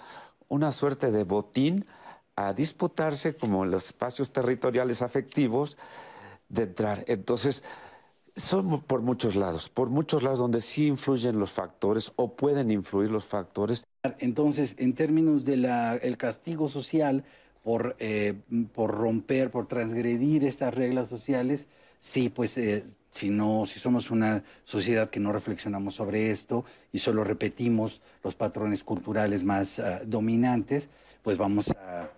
una suerte de botín a disputarse como los espacios territoriales afectivos de entrar. Entonces, son por muchos lados, por muchos lados donde sí influyen los factores o pueden influir los factores. Entonces, en términos del el castigo social, por, eh, por romper, por transgredir estas reglas sociales, sí, pues eh, si no, si somos una sociedad que no reflexionamos sobre esto y solo repetimos los patrones culturales más ah, dominantes, pues vamos a,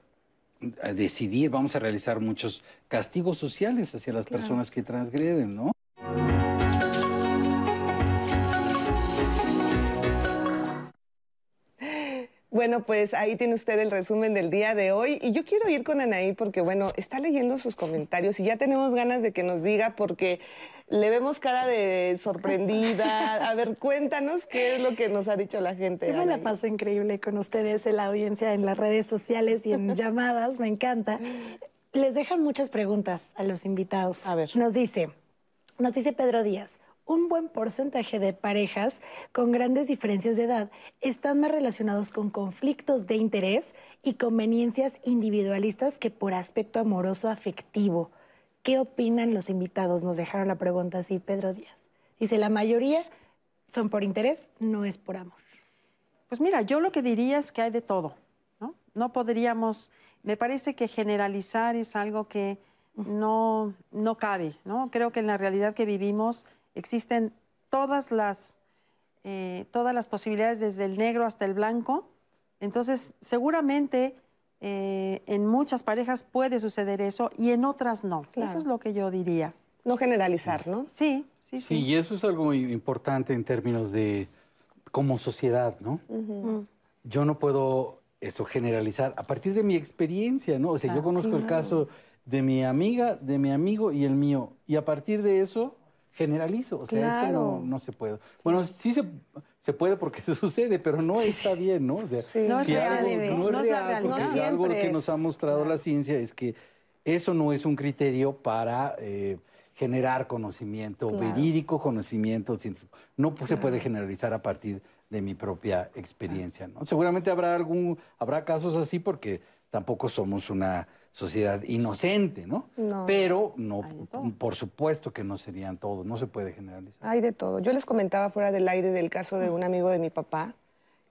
a decidir, vamos a realizar muchos castigos sociales hacia las personas que transgreden, ¿no? Bueno, pues ahí tiene usted el resumen del día de hoy. Y yo quiero ir con Anaí porque, bueno, está leyendo sus comentarios y ya tenemos ganas de que nos diga porque le vemos cara de sorprendida. A ver, cuéntanos qué es lo que nos ha dicho la gente. Yo me la paso increíble con ustedes en la audiencia, en las redes sociales y en llamadas, me encanta. Les dejan muchas preguntas a los invitados. A ver. Nos dice, nos dice Pedro Díaz, un buen porcentaje de parejas con grandes diferencias de edad están más relacionados con conflictos de interés y conveniencias individualistas que por aspecto amoroso afectivo. ¿Qué opinan los invitados? Nos dejaron la pregunta así, Pedro Díaz. Dice, la mayoría son por interés, no es por amor. Pues mira, yo lo que diría es que hay de todo, ¿no? No podríamos, me parece que generalizar es algo que no, no cabe, ¿no? Creo que en la realidad que vivimos existen todas las, eh, todas las posibilidades, desde el negro hasta el blanco. Entonces, seguramente eh, en muchas parejas puede suceder eso y en otras no. Claro. Eso es lo que yo diría. No generalizar, ¿no? Sí, sí, Sí, sí. y eso es algo muy importante en términos de como sociedad, ¿no? Yo no puedo eso generalizar a partir de mi experiencia, ¿no? O sea, yo conozco el caso de mi amiga, de mi amigo y el mío, y a partir de eso generalizo, o sea, eso no, no se puede. Bueno, sí se, se puede porque sucede, pero no está bien, ¿no? O sea, No es si real, algo bebé. no es No real, porque No algo que nos ha mostrado la ciencia es que eso no es un criterio para eh, generar conocimiento Claro. verídico, conocimiento científico. No pues, se puede generalizar a partir de mi propia experiencia. ¿no? Seguramente habrá algún, habrá casos así porque tampoco somos una sociedad inocente, ¿no? No. Pero no, por supuesto que no serían todos, no se puede generalizar. Hay de todo. Yo les comentaba fuera del aire del caso de un amigo de mi papá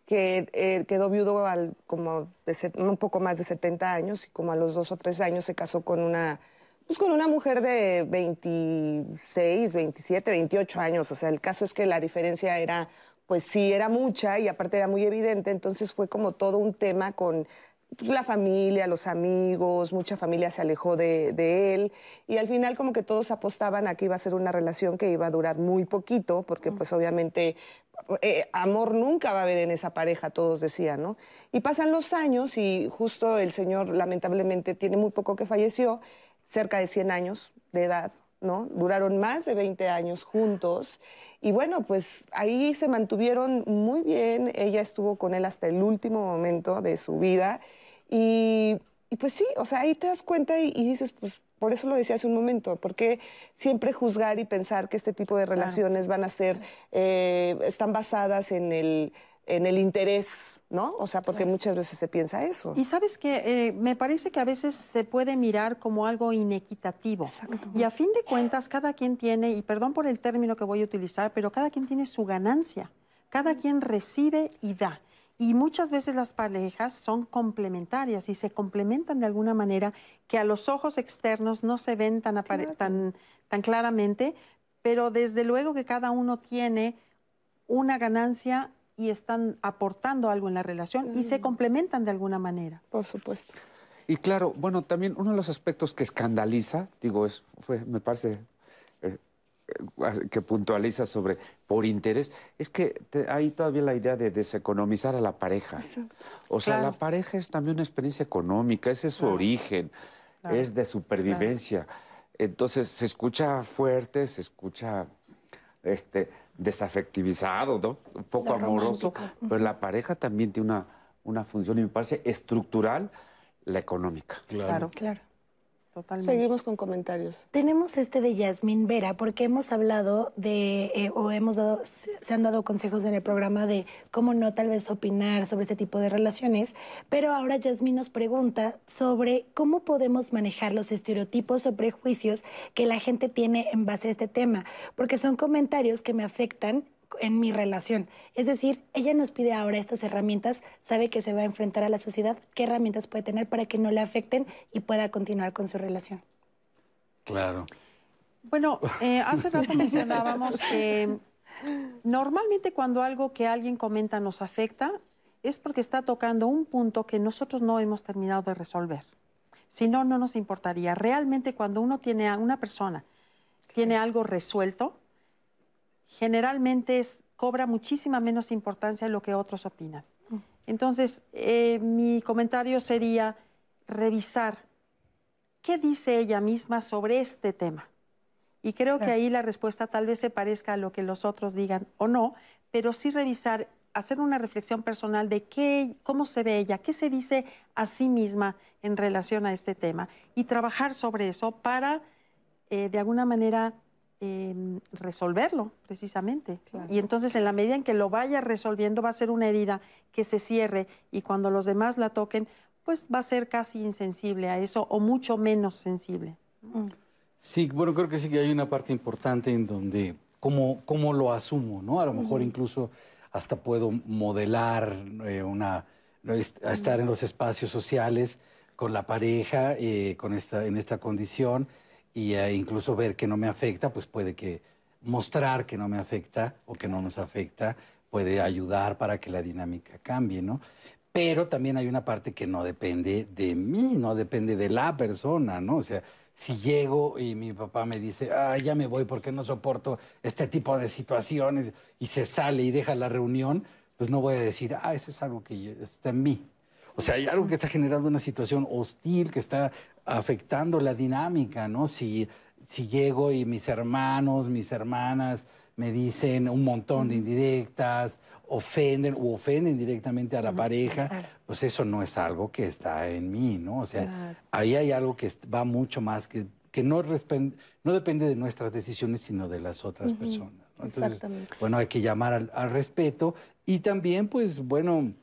que eh, quedó viudo al, como de set- un poco más de 70 años y como a los dos o tres años se casó con una, pues con una mujer de 26, 27, 28 años. O sea, el caso es que la diferencia era, pues sí, era mucha y aparte era muy evidente. Entonces fue como todo un tema con pues, la familia, los amigos, mucha familia se alejó de, de él y al final como que todos apostaban a que iba a ser una relación que iba a durar muy poquito, porque pues obviamente eh, amor nunca va a haber en esa pareja, todos decían, ¿no? Y pasan los años y justo el señor lamentablemente tiene muy poco que falleció, cerca de 100 años de edad, ¿no? Duraron más de 20 años juntos y bueno, pues ahí se mantuvieron muy bien, ella estuvo con él hasta el último momento de su vida y, y pues sí, o sea, ahí te das cuenta y, y dices, pues por eso lo decía hace un momento, porque siempre juzgar y pensar que este tipo de relaciones van a ser, eh, están basadas en el, en el interés, ¿no? O sea, porque muchas veces se piensa eso. Y sabes que me parece que a veces se puede mirar como algo inequitativo. Y a fin de cuentas, cada quien tiene, y perdón por el término que voy a utilizar, pero cada quien tiene su ganancia. Cada quien recibe y da. Y muchas veces las parejas son complementarias y se complementan de alguna manera que a los ojos externos no se ven tan, apare- tan, tan claramente, pero desde luego que cada uno tiene una ganancia y están aportando algo en la relación y se complementan de alguna manera. Por supuesto. Y claro, bueno, también uno de los aspectos que escandaliza, digo, es, fue, me parece que puntualiza sobre por interés, es que te- hay todavía la idea de deseconomizar a la pareja. O sea, Claro. la pareja es también una experiencia económica, ese es su origen, Claro. es de supervivencia. Entonces se escucha fuerte, se escucha este, desafectivizado, ¿no? Un poco Lo amoroso, romántico. pero la pareja también tiene una, una función, y me parece estructural, la económica. Claro, Claro. Totalmente. Seguimos con comentarios. Tenemos este de Yasmín Vera, porque hemos hablado de, eh, o hemos dado, se se han dado consejos en el programa de cómo no tal vez opinar sobre este tipo de relaciones, pero ahora Yasmín nos pregunta sobre cómo podemos manejar los estereotipos o prejuicios que la gente tiene en base a este tema, porque son comentarios que me afectan en mi relación. Es decir, ella nos pide ahora estas herramientas, sabe que se va a enfrentar a la sociedad, qué herramientas puede tener para que no le afecten y pueda continuar con su relación. Claro. Bueno, eh, hace rato mencionábamos que normalmente cuando algo que alguien comenta nos afecta es porque está tocando un punto que nosotros no hemos terminado de resolver. Si no, no nos importaría. Realmente cuando uno tiene a una persona, tiene algo resuelto, generalmente es, cobra muchísima menos importancia de lo que otros opinan. Entonces, eh, mi comentario sería revisar qué dice ella misma sobre este tema. Y creo que ahí la respuesta tal vez se parezca a lo que los otros digan o no, pero sí revisar, hacer una reflexión personal de qué, cómo se ve ella, qué se dice a sí misma en relación a este tema y trabajar sobre eso para, eh, de alguna manera, em, resolverlo precisamente. Y entonces en la medida en que lo vaya resolviendo va a ser una herida que se cierre y cuando los demás la toquen, pues va a ser casi insensible a eso o mucho menos sensible. Mm. Sí, bueno, creo que sí que hay una parte importante en donde cómo, cómo lo asumo, ¿no? A lo mejor incluso hasta puedo modelar eh, una, estar en los espacios sociales con la pareja, eh, con esta, en esta condición, y eh, incluso ver que no me afecta, pues puede que mostrar que no me afecta o que no nos afecta puede ayudar para que la dinámica cambie, ¿no? Pero también hay una parte que no depende de mí, no depende de la persona, ¿no? O sea, si llego y mi papá me dice, ah, ya me voy porque no soporto este tipo de situaciones y se sale y deja la reunión, pues no voy a decir, ah, eso es algo que está en mí. O sea, hay algo que está generando una situación hostil, que está afectando la dinámica, ¿no? Si, si llego y mis hermanos, mis hermanas me dicen un montón de indirectas, ofenden o ofenden directamente a la pareja, pues eso no es algo que está en mí, ¿no? O sea, ahí hay algo que va mucho más, que, que no, no depende de nuestras decisiones, sino de las otras personas. Entonces, bueno, hay que llamar al, al, respeto y también, pues, bueno,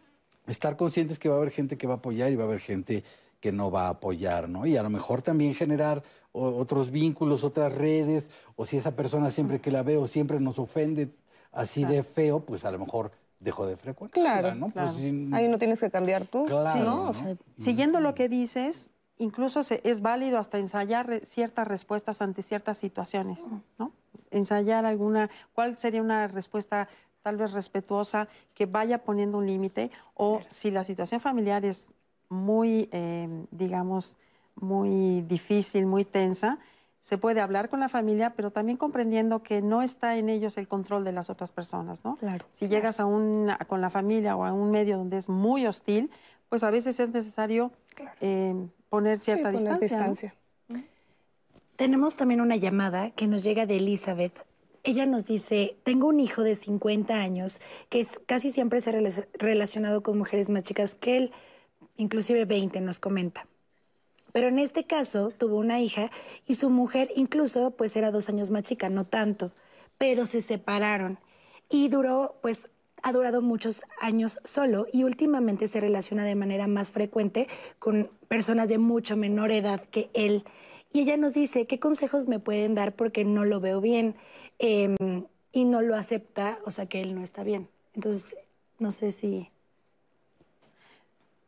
estar conscientes que va a haber gente que va a apoyar y va a haber gente que no va a apoyar, ¿no? Y a lo mejor también generar otros vínculos, otras redes, o si esa persona siempre que la veo siempre nos ofende así de feo, pues a lo mejor dejo de frecuentar. Claro, ¿no? Pues ahí no tienes que cambiar tú. Claro, siguiendo lo que dices, incluso es válido hasta ensayar ciertas respuestas ante ciertas situaciones, ¿no? Ensayar alguna, cuál sería una respuesta tal vez respetuosa que vaya poniendo un límite, o si la situación familiar es muy, eh, digamos, muy difícil, muy tensa, se puede hablar con la familia, pero también comprendiendo que no está en ellos el control de las otras personas, ¿no? Claro. Si llegas a un, con la familia o a un medio donde es muy hostil, pues a veces es necesario eh, poner cierta distancia. Tenemos también una llamada que nos llega de Elizabeth. Ella nos dice, tengo un hijo de 50 años que es, casi siempre se ha relacionado con mujeres más chicas que él inclusive 20 nos comenta. Pero en este caso tuvo una hija y su mujer incluso pues era dos años más chica, no tanto, pero se separaron y duró pues ha durado muchos años solo y últimamente se relaciona de manera más frecuente con personas de mucho menor edad que él. Y ella nos dice, ¿qué consejos me pueden dar porque no lo veo bien em, y no lo acepta, o sea que él no está bien? Entonces, no sé si...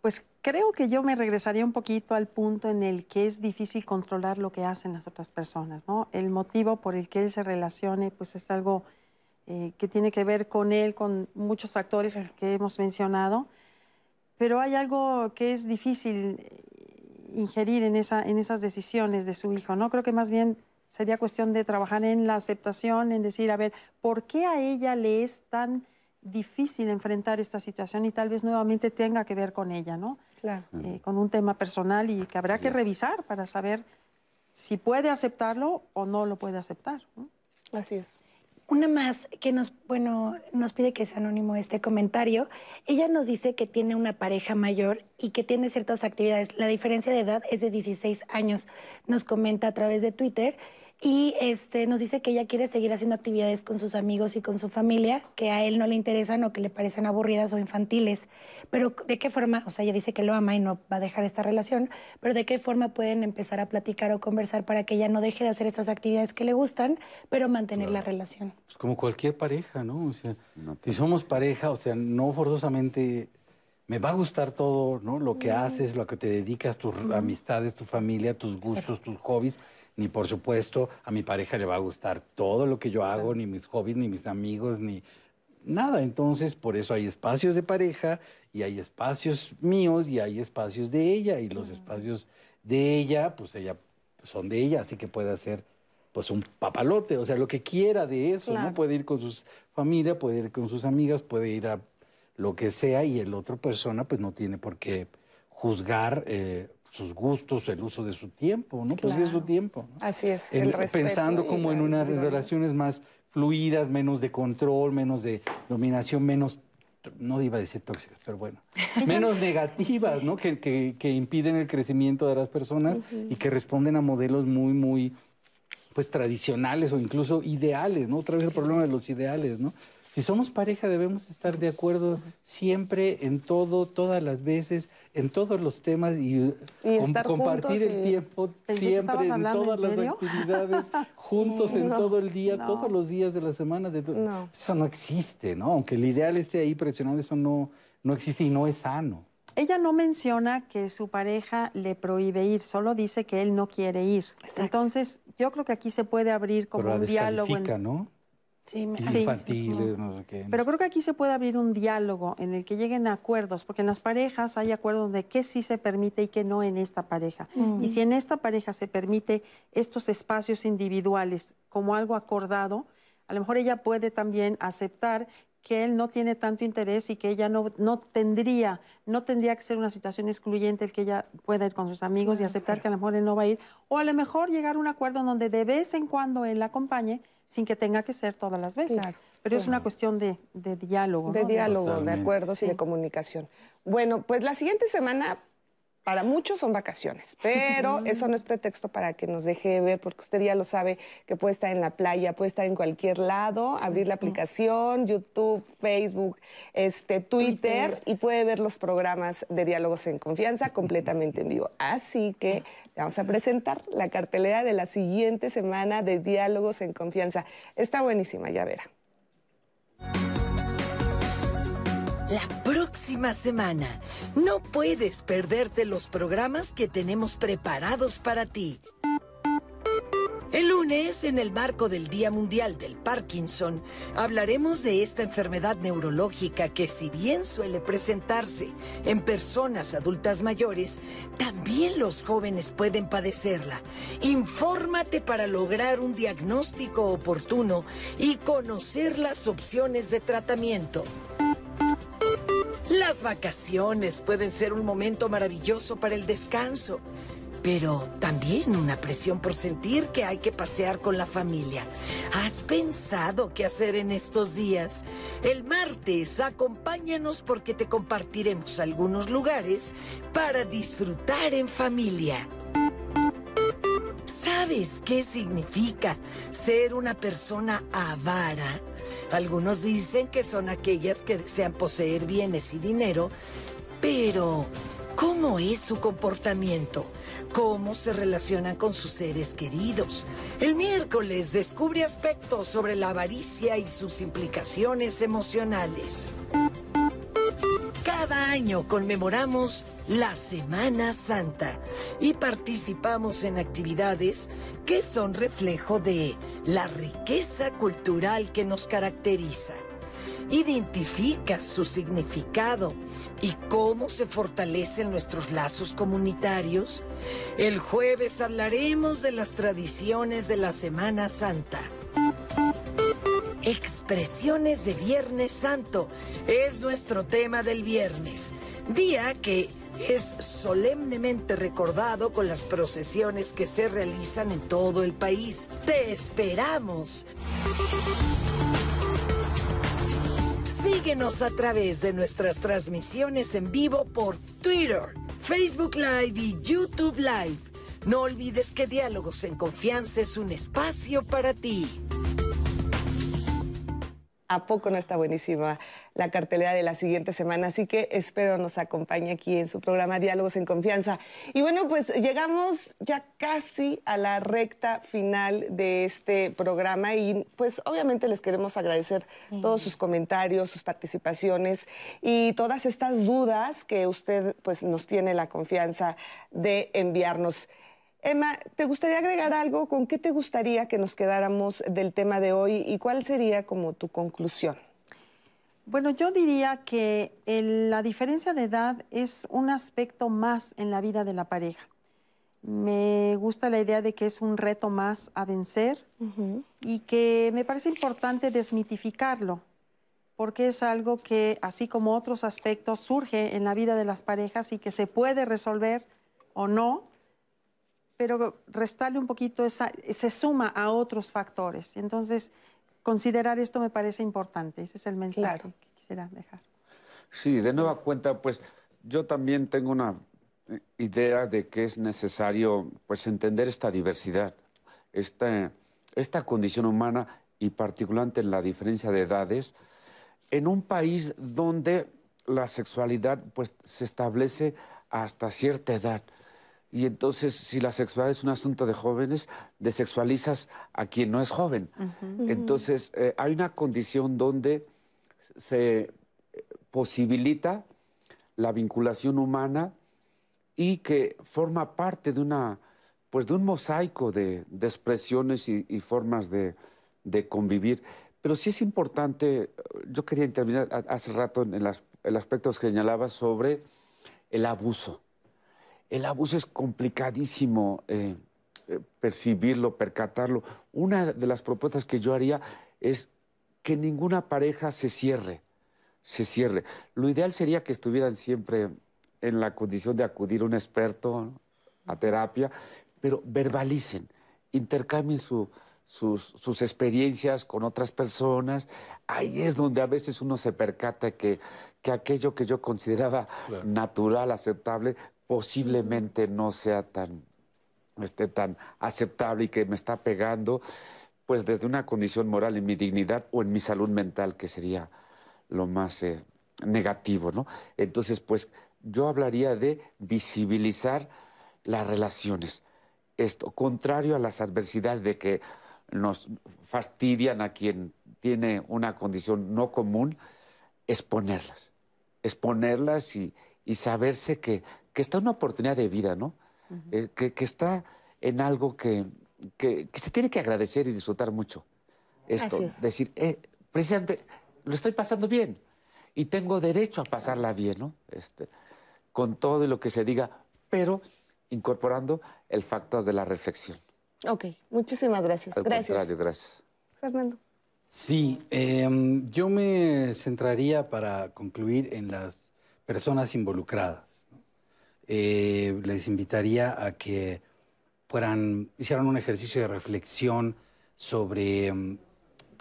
Pues creo que yo me regresaría un poquito al punto en el que es difícil controlar lo que hacen las otras personas, ¿no? El motivo por el que él se relacione, pues es algo eh, que tiene que ver con él, con muchos factores que hemos mencionado, pero hay algo que es difícil ingerir en, esa, en esas decisiones de su hijo, ¿no? Creo que más bien sería cuestión de trabajar en la aceptación, en decir, a ver, ¿por qué a ella le es tan difícil enfrentar esta situación y tal vez nuevamente tenga que ver con ella, ¿no? Claro. Eh, con un tema personal y que habrá que revisar para saber si puede aceptarlo o no lo puede aceptar. Así es. Una más que nos, bueno, nos pide que sea anónimo este comentario. Ella nos dice que tiene una pareja mayor y que tiene ciertas actividades. La diferencia de edad es de 16 años. Nos comenta a través de Twitter Y este, nos dice que ella quiere seguir haciendo actividades con sus amigos y con su familia, que a él no le interesan o que le parecen aburridas o infantiles. Pero ¿de qué forma? O sea, ella dice que lo ama y no va a dejar esta relación, pero ¿de qué forma pueden empezar a platicar o conversar para que ella no deje de hacer estas actividades que le gustan, pero mantener la relación? Pues como cualquier pareja, ¿no? O sea, si somos pareja, o sea, no forzosamente me va a gustar todo, ¿no? Lo que haces, lo que te dedicas, tus amistades, tu familia, tus gustos, tus hobbies ni por supuesto a mi pareja le va a gustar todo lo que yo hago, ni mis hobbies, ni mis amigos, ni nada. Entonces, por eso hay espacios de pareja y hay espacios míos y hay espacios de ella y los espacios de ella, pues ella son de ella, así que puede hacer pues un papalote, o sea, lo que quiera de eso, ¿no? Puede ir con su familia, puede ir con sus amigas, puede ir a lo que sea y el otro persona pues no tiene por qué juzgar eh, sus gustos, el uso de su tiempo, ¿no? Pues sí es su tiempo. Así es. pensando como en unas relaciones más fluidas, menos de control, menos de dominación, menos, no iba a decir tóxicas, pero bueno, menos negativas, ¿no? Que, que, impiden el crecimiento de las personas y que responden a modelos muy, muy, pues tradicionales o incluso ideales, ¿no? Otra vez el problema de los ideales, ¿no? Si somos pareja debemos estar de acuerdo siempre en todo, todas las veces, en todos los temas y, compartir el tiempo siempre en todas las actividades, juntos en todo el día, todos los días de la semana. De Eso no existe, ¿no? Aunque el ideal esté ahí presionado, eso no, no existe y no es sano. Ella no menciona que su pareja le prohíbe ir, solo dice que él no quiere ir. Entonces, yo creo que aquí se puede abrir como un diálogo. ¿no? Sí, infantiles, no sé qué. Pero creo que aquí se puede abrir un diálogo en el que lleguen a acuerdos, porque en las parejas hay acuerdos de qué sí se permite y qué no en esta pareja. Y si en esta pareja se permite estos espacios individuales como algo acordado, a lo mejor ella puede también aceptar que él no tiene tanto interés y que ella no, no, tendría, no tendría que ser una situación excluyente el que ella pueda ir con sus amigos y aceptar que a lo mejor él no va a ir, o a lo mejor llegar a un acuerdo donde de vez en cuando él la acompañe, sin que tenga que ser todas las veces. Pero es una cuestión de, diálogo. De diálogo, de acuerdos y de comunicación. Bueno, pues la siguiente semana para muchos son vacaciones, pero eso no es pretexto para que nos deje ver, porque usted ya lo sabe que puede estar en la playa, puede estar en cualquier lado, abrir la aplicación, YouTube, Facebook, este, Twitter, y puede ver los programas de Diálogos en Confianza completamente en vivo. Así que vamos a presentar la cartelera de la siguiente semana de Diálogos en Confianza. Está buenísima, ya verá. La próxima semana no puedes perderte los programas que tenemos preparados para ti. El lunes, en el marco del Día Mundial del Parkinson, hablaremos de esta enfermedad neurológica que si bien suele presentarse en personas adultas mayores, también los jóvenes pueden padecerla. Infórmate para lograr un diagnóstico oportuno y conocer las opciones de tratamiento. Las vacaciones pueden ser un momento maravilloso para el descanso, pero también una presión por sentir que hay que pasear con la familia. ¿Has pensado qué hacer en estos días? El martes acompáñanos porque te compartiremos algunos lugares para disfrutar en familia. ¿Sabes qué significa ser una persona avara? Algunos dicen que son aquellas que desean poseer bienes y dinero, pero ¿cómo es su comportamiento? ¿Cómo se relacionan con sus seres queridos? El miércoles descubre aspectos sobre la avaricia y sus implicaciones emocionales. Cada año conmemoramos la Semana Santa y participamos en actividades que son reflejo de la riqueza cultural que nos caracteriza. Identifica su significado y cómo se fortalecen nuestros lazos comunitarios. El jueves hablaremos de las tradiciones de la Semana Santa. Expresiones de Viernes Santo es nuestro tema del viernes, día que es solemnemente recordado con las procesiones que se realizan en todo el país. Te esperamos. Síguenos a través de nuestras transmisiones en vivo por Twitter, Facebook Live y YouTube Live. No olvides que Diálogos en Confianza es un espacio para ti. ¿A poco no está buenísima la cartelera de la siguiente semana? Así que espero nos acompañe aquí en su programa Diálogos en Confianza. Y bueno, pues llegamos ya casi a la recta final de este programa y pues obviamente les queremos agradecer todos sus comentarios, sus participaciones y todas estas dudas que usted pues nos tiene la confianza de enviarnos. Emma, ¿te gustaría agregar algo? ¿Con qué te gustaría que nos quedáramos del tema de hoy y cuál sería como tu conclusión? Bueno, yo diría que la diferencia de edad es un aspecto más en la vida de la pareja. Me gusta la idea de que es un reto más a vencer y que me parece importante desmitificarlo, porque es algo que, así como otros aspectos, surge en la vida de las parejas y que se puede resolver o no, pero restarle un poquito, esa, se suma a otros factores. Entonces, considerar esto me parece importante. Ese es el mensaje que quisiera dejar. Sí, de nueva cuenta, pues yo también tengo una eh, idea de que es necesario pues entender esta diversidad, esta, esta condición humana y particularmente en la diferencia de edades, en un país donde la sexualidad pues se establece hasta cierta edad. Y entonces, si la sexualidad es un asunto de jóvenes, desexualizas a quien no es joven. Entonces, eh, hay una condición donde se posibilita la vinculación humana y que forma parte de una pues de un mosaico de, expresiones y, formas de, convivir. Pero sí es importante, yo quería intervenir hace rato en, el aspecto que señalaba sobre el abuso. El abuso es complicadísimo eh, eh, percibirlo, percatarlo. Una de las propuestas que yo haría es que ninguna pareja se cierre, se cierre. Lo ideal sería que estuvieran siempre en la condición de acudir a un experto a terapia, pero verbalicen, intercambien sus, experiencias con otras personas. Ahí es donde a veces uno se percata que, que aquello que yo consideraba natural, aceptable, posiblemente no sea tan, esté tan aceptable y que me está pegando, pues desde una condición moral en mi dignidad o en mi salud mental, que sería lo más eh, negativo, ¿no? Entonces, pues yo hablaría de visibilizar las relaciones. Esto, contrario a las adversidades de que nos fastidian a quien tiene una condición no común, exponerlas. Exponerlas y, y saberse que que está una oportunidad de vida, ¿no? Eh, que, está en algo que, se tiene que agradecer y disfrutar mucho. Esto, decir, eh, precisamente, lo estoy pasando bien y tengo derecho a pasarla bien, ¿no? Este, con todo lo que se diga, pero incorporando el factor de la reflexión. Ok, muchísimas gracias. Al gracias. Contrario, gracias. Fernando. Sí, em, yo me centraría para concluir en las personas involucradas. Eh, les invitaría a que fueran, hicieran un ejercicio de reflexión sobre mm,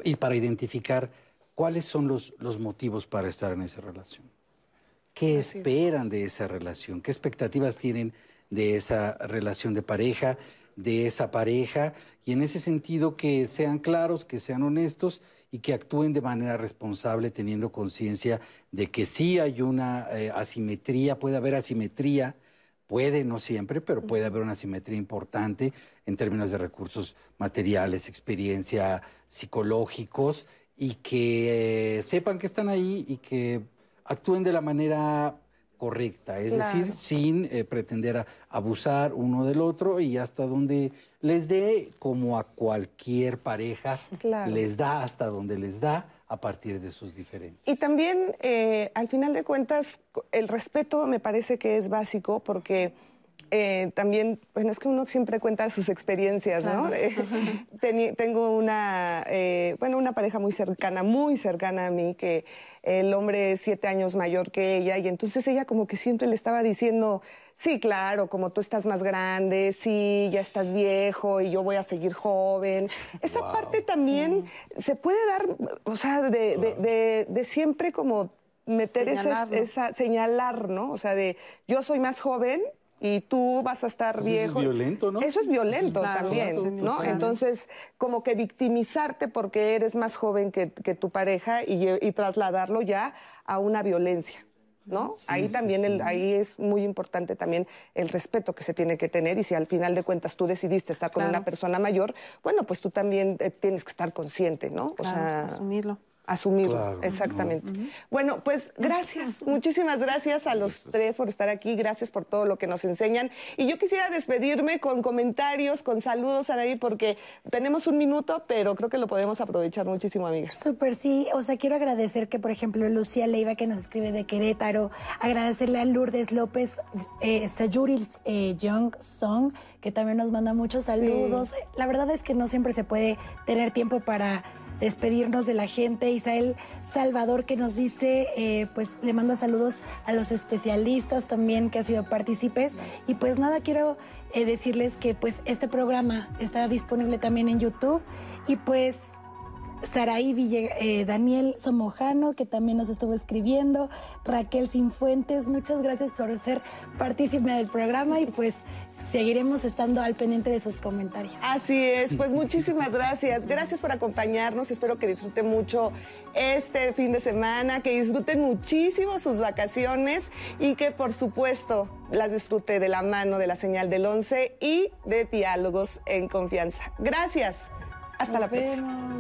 y para identificar cuáles son los, los motivos para estar en esa relación. ¿Qué esperan de esa relación? ¿Qué expectativas tienen de esa relación de pareja, de esa pareja? Y en ese sentido que sean claros, que sean honestos y que actúen de manera responsable teniendo conciencia de que sí hay una eh, asimetría, puede haber asimetría, puede, no siempre, pero puede haber una asimetría importante en términos de recursos materiales, experiencia, psicológicos, y que eh, sepan que están ahí y que actúen de la manera correcta, es decir, sin eh, pretender abusar uno del otro y hasta donde les dé, como a cualquier pareja, les da hasta donde les da a partir de sus diferencias. Y también, eh, al final de cuentas, el respeto me parece que es básico porque eh, también, bueno, es que uno siempre cuenta sus experiencias, ¿no? tengo una, eh, bueno, una pareja muy cercana, muy cercana a mí, que el hombre es siete años mayor que ella, y entonces ella como que siempre le estaba diciendo, sí, claro, como tú estás más grande, sí, ya estás viejo y yo voy a seguir joven. Esa parte también se puede dar, o sea, de, de siempre como meter esa, esa, señalar, ¿no? O sea, de yo soy más joven y tú vas a estar Pues eso es viejo. violento, ¿no? Eso es violento Claro, también, claro, ¿no? Entonces, como que victimizarte porque eres más joven que, que tu pareja y, trasladarlo ya a una violencia. ¿No? ahí también el- ahí es muy importante también el respeto que se tiene que tener y si al final de cuentas tú decidiste estar con Claro. una persona mayor, bueno, pues tú también eh, tienes que estar consciente, ¿no? Claro, o sea, asumirlo. Asumirlo, Claro, exactamente. Bueno, pues gracias, muchísimas gracias a los tres por estar aquí, gracias por todo lo que nos enseñan. Y yo quisiera despedirme con comentarios, con saludos, Anaí, porque tenemos un minuto, pero creo que lo podemos aprovechar muchísimo, amigas. Súper, sí. O sea, quiero agradecer que, por ejemplo, Lucía Leiva, que nos escribe de Querétaro, agradecerle a Lourdes López, eh, Sayuri eh, Young Song, que también nos manda muchos saludos. La verdad es que no siempre se puede tener tiempo para despedirnos de la gente. Isael Salvador, que nos dice, eh, pues le manda saludos a los especialistas también que han sido partícipes. Y pues nada, quiero eh, decirles que pues este programa está disponible también en YouTube. Y pues Saraí Ville- eh, Daniel Somojano, que también nos estuvo escribiendo, Raquel Sinfuentes, muchas gracias por ser partícipe del programa y pues seguiremos estando al pendiente de sus comentarios. Así es, pues muchísimas gracias. Gracias por acompañarnos. Espero que disfruten mucho este fin de semana, que disfruten muchísimo sus vacaciones y que por supuesto las disfrute de la mano de la señal del 11 y de diálogos en confianza. Gracias. Hasta Nos la próxima.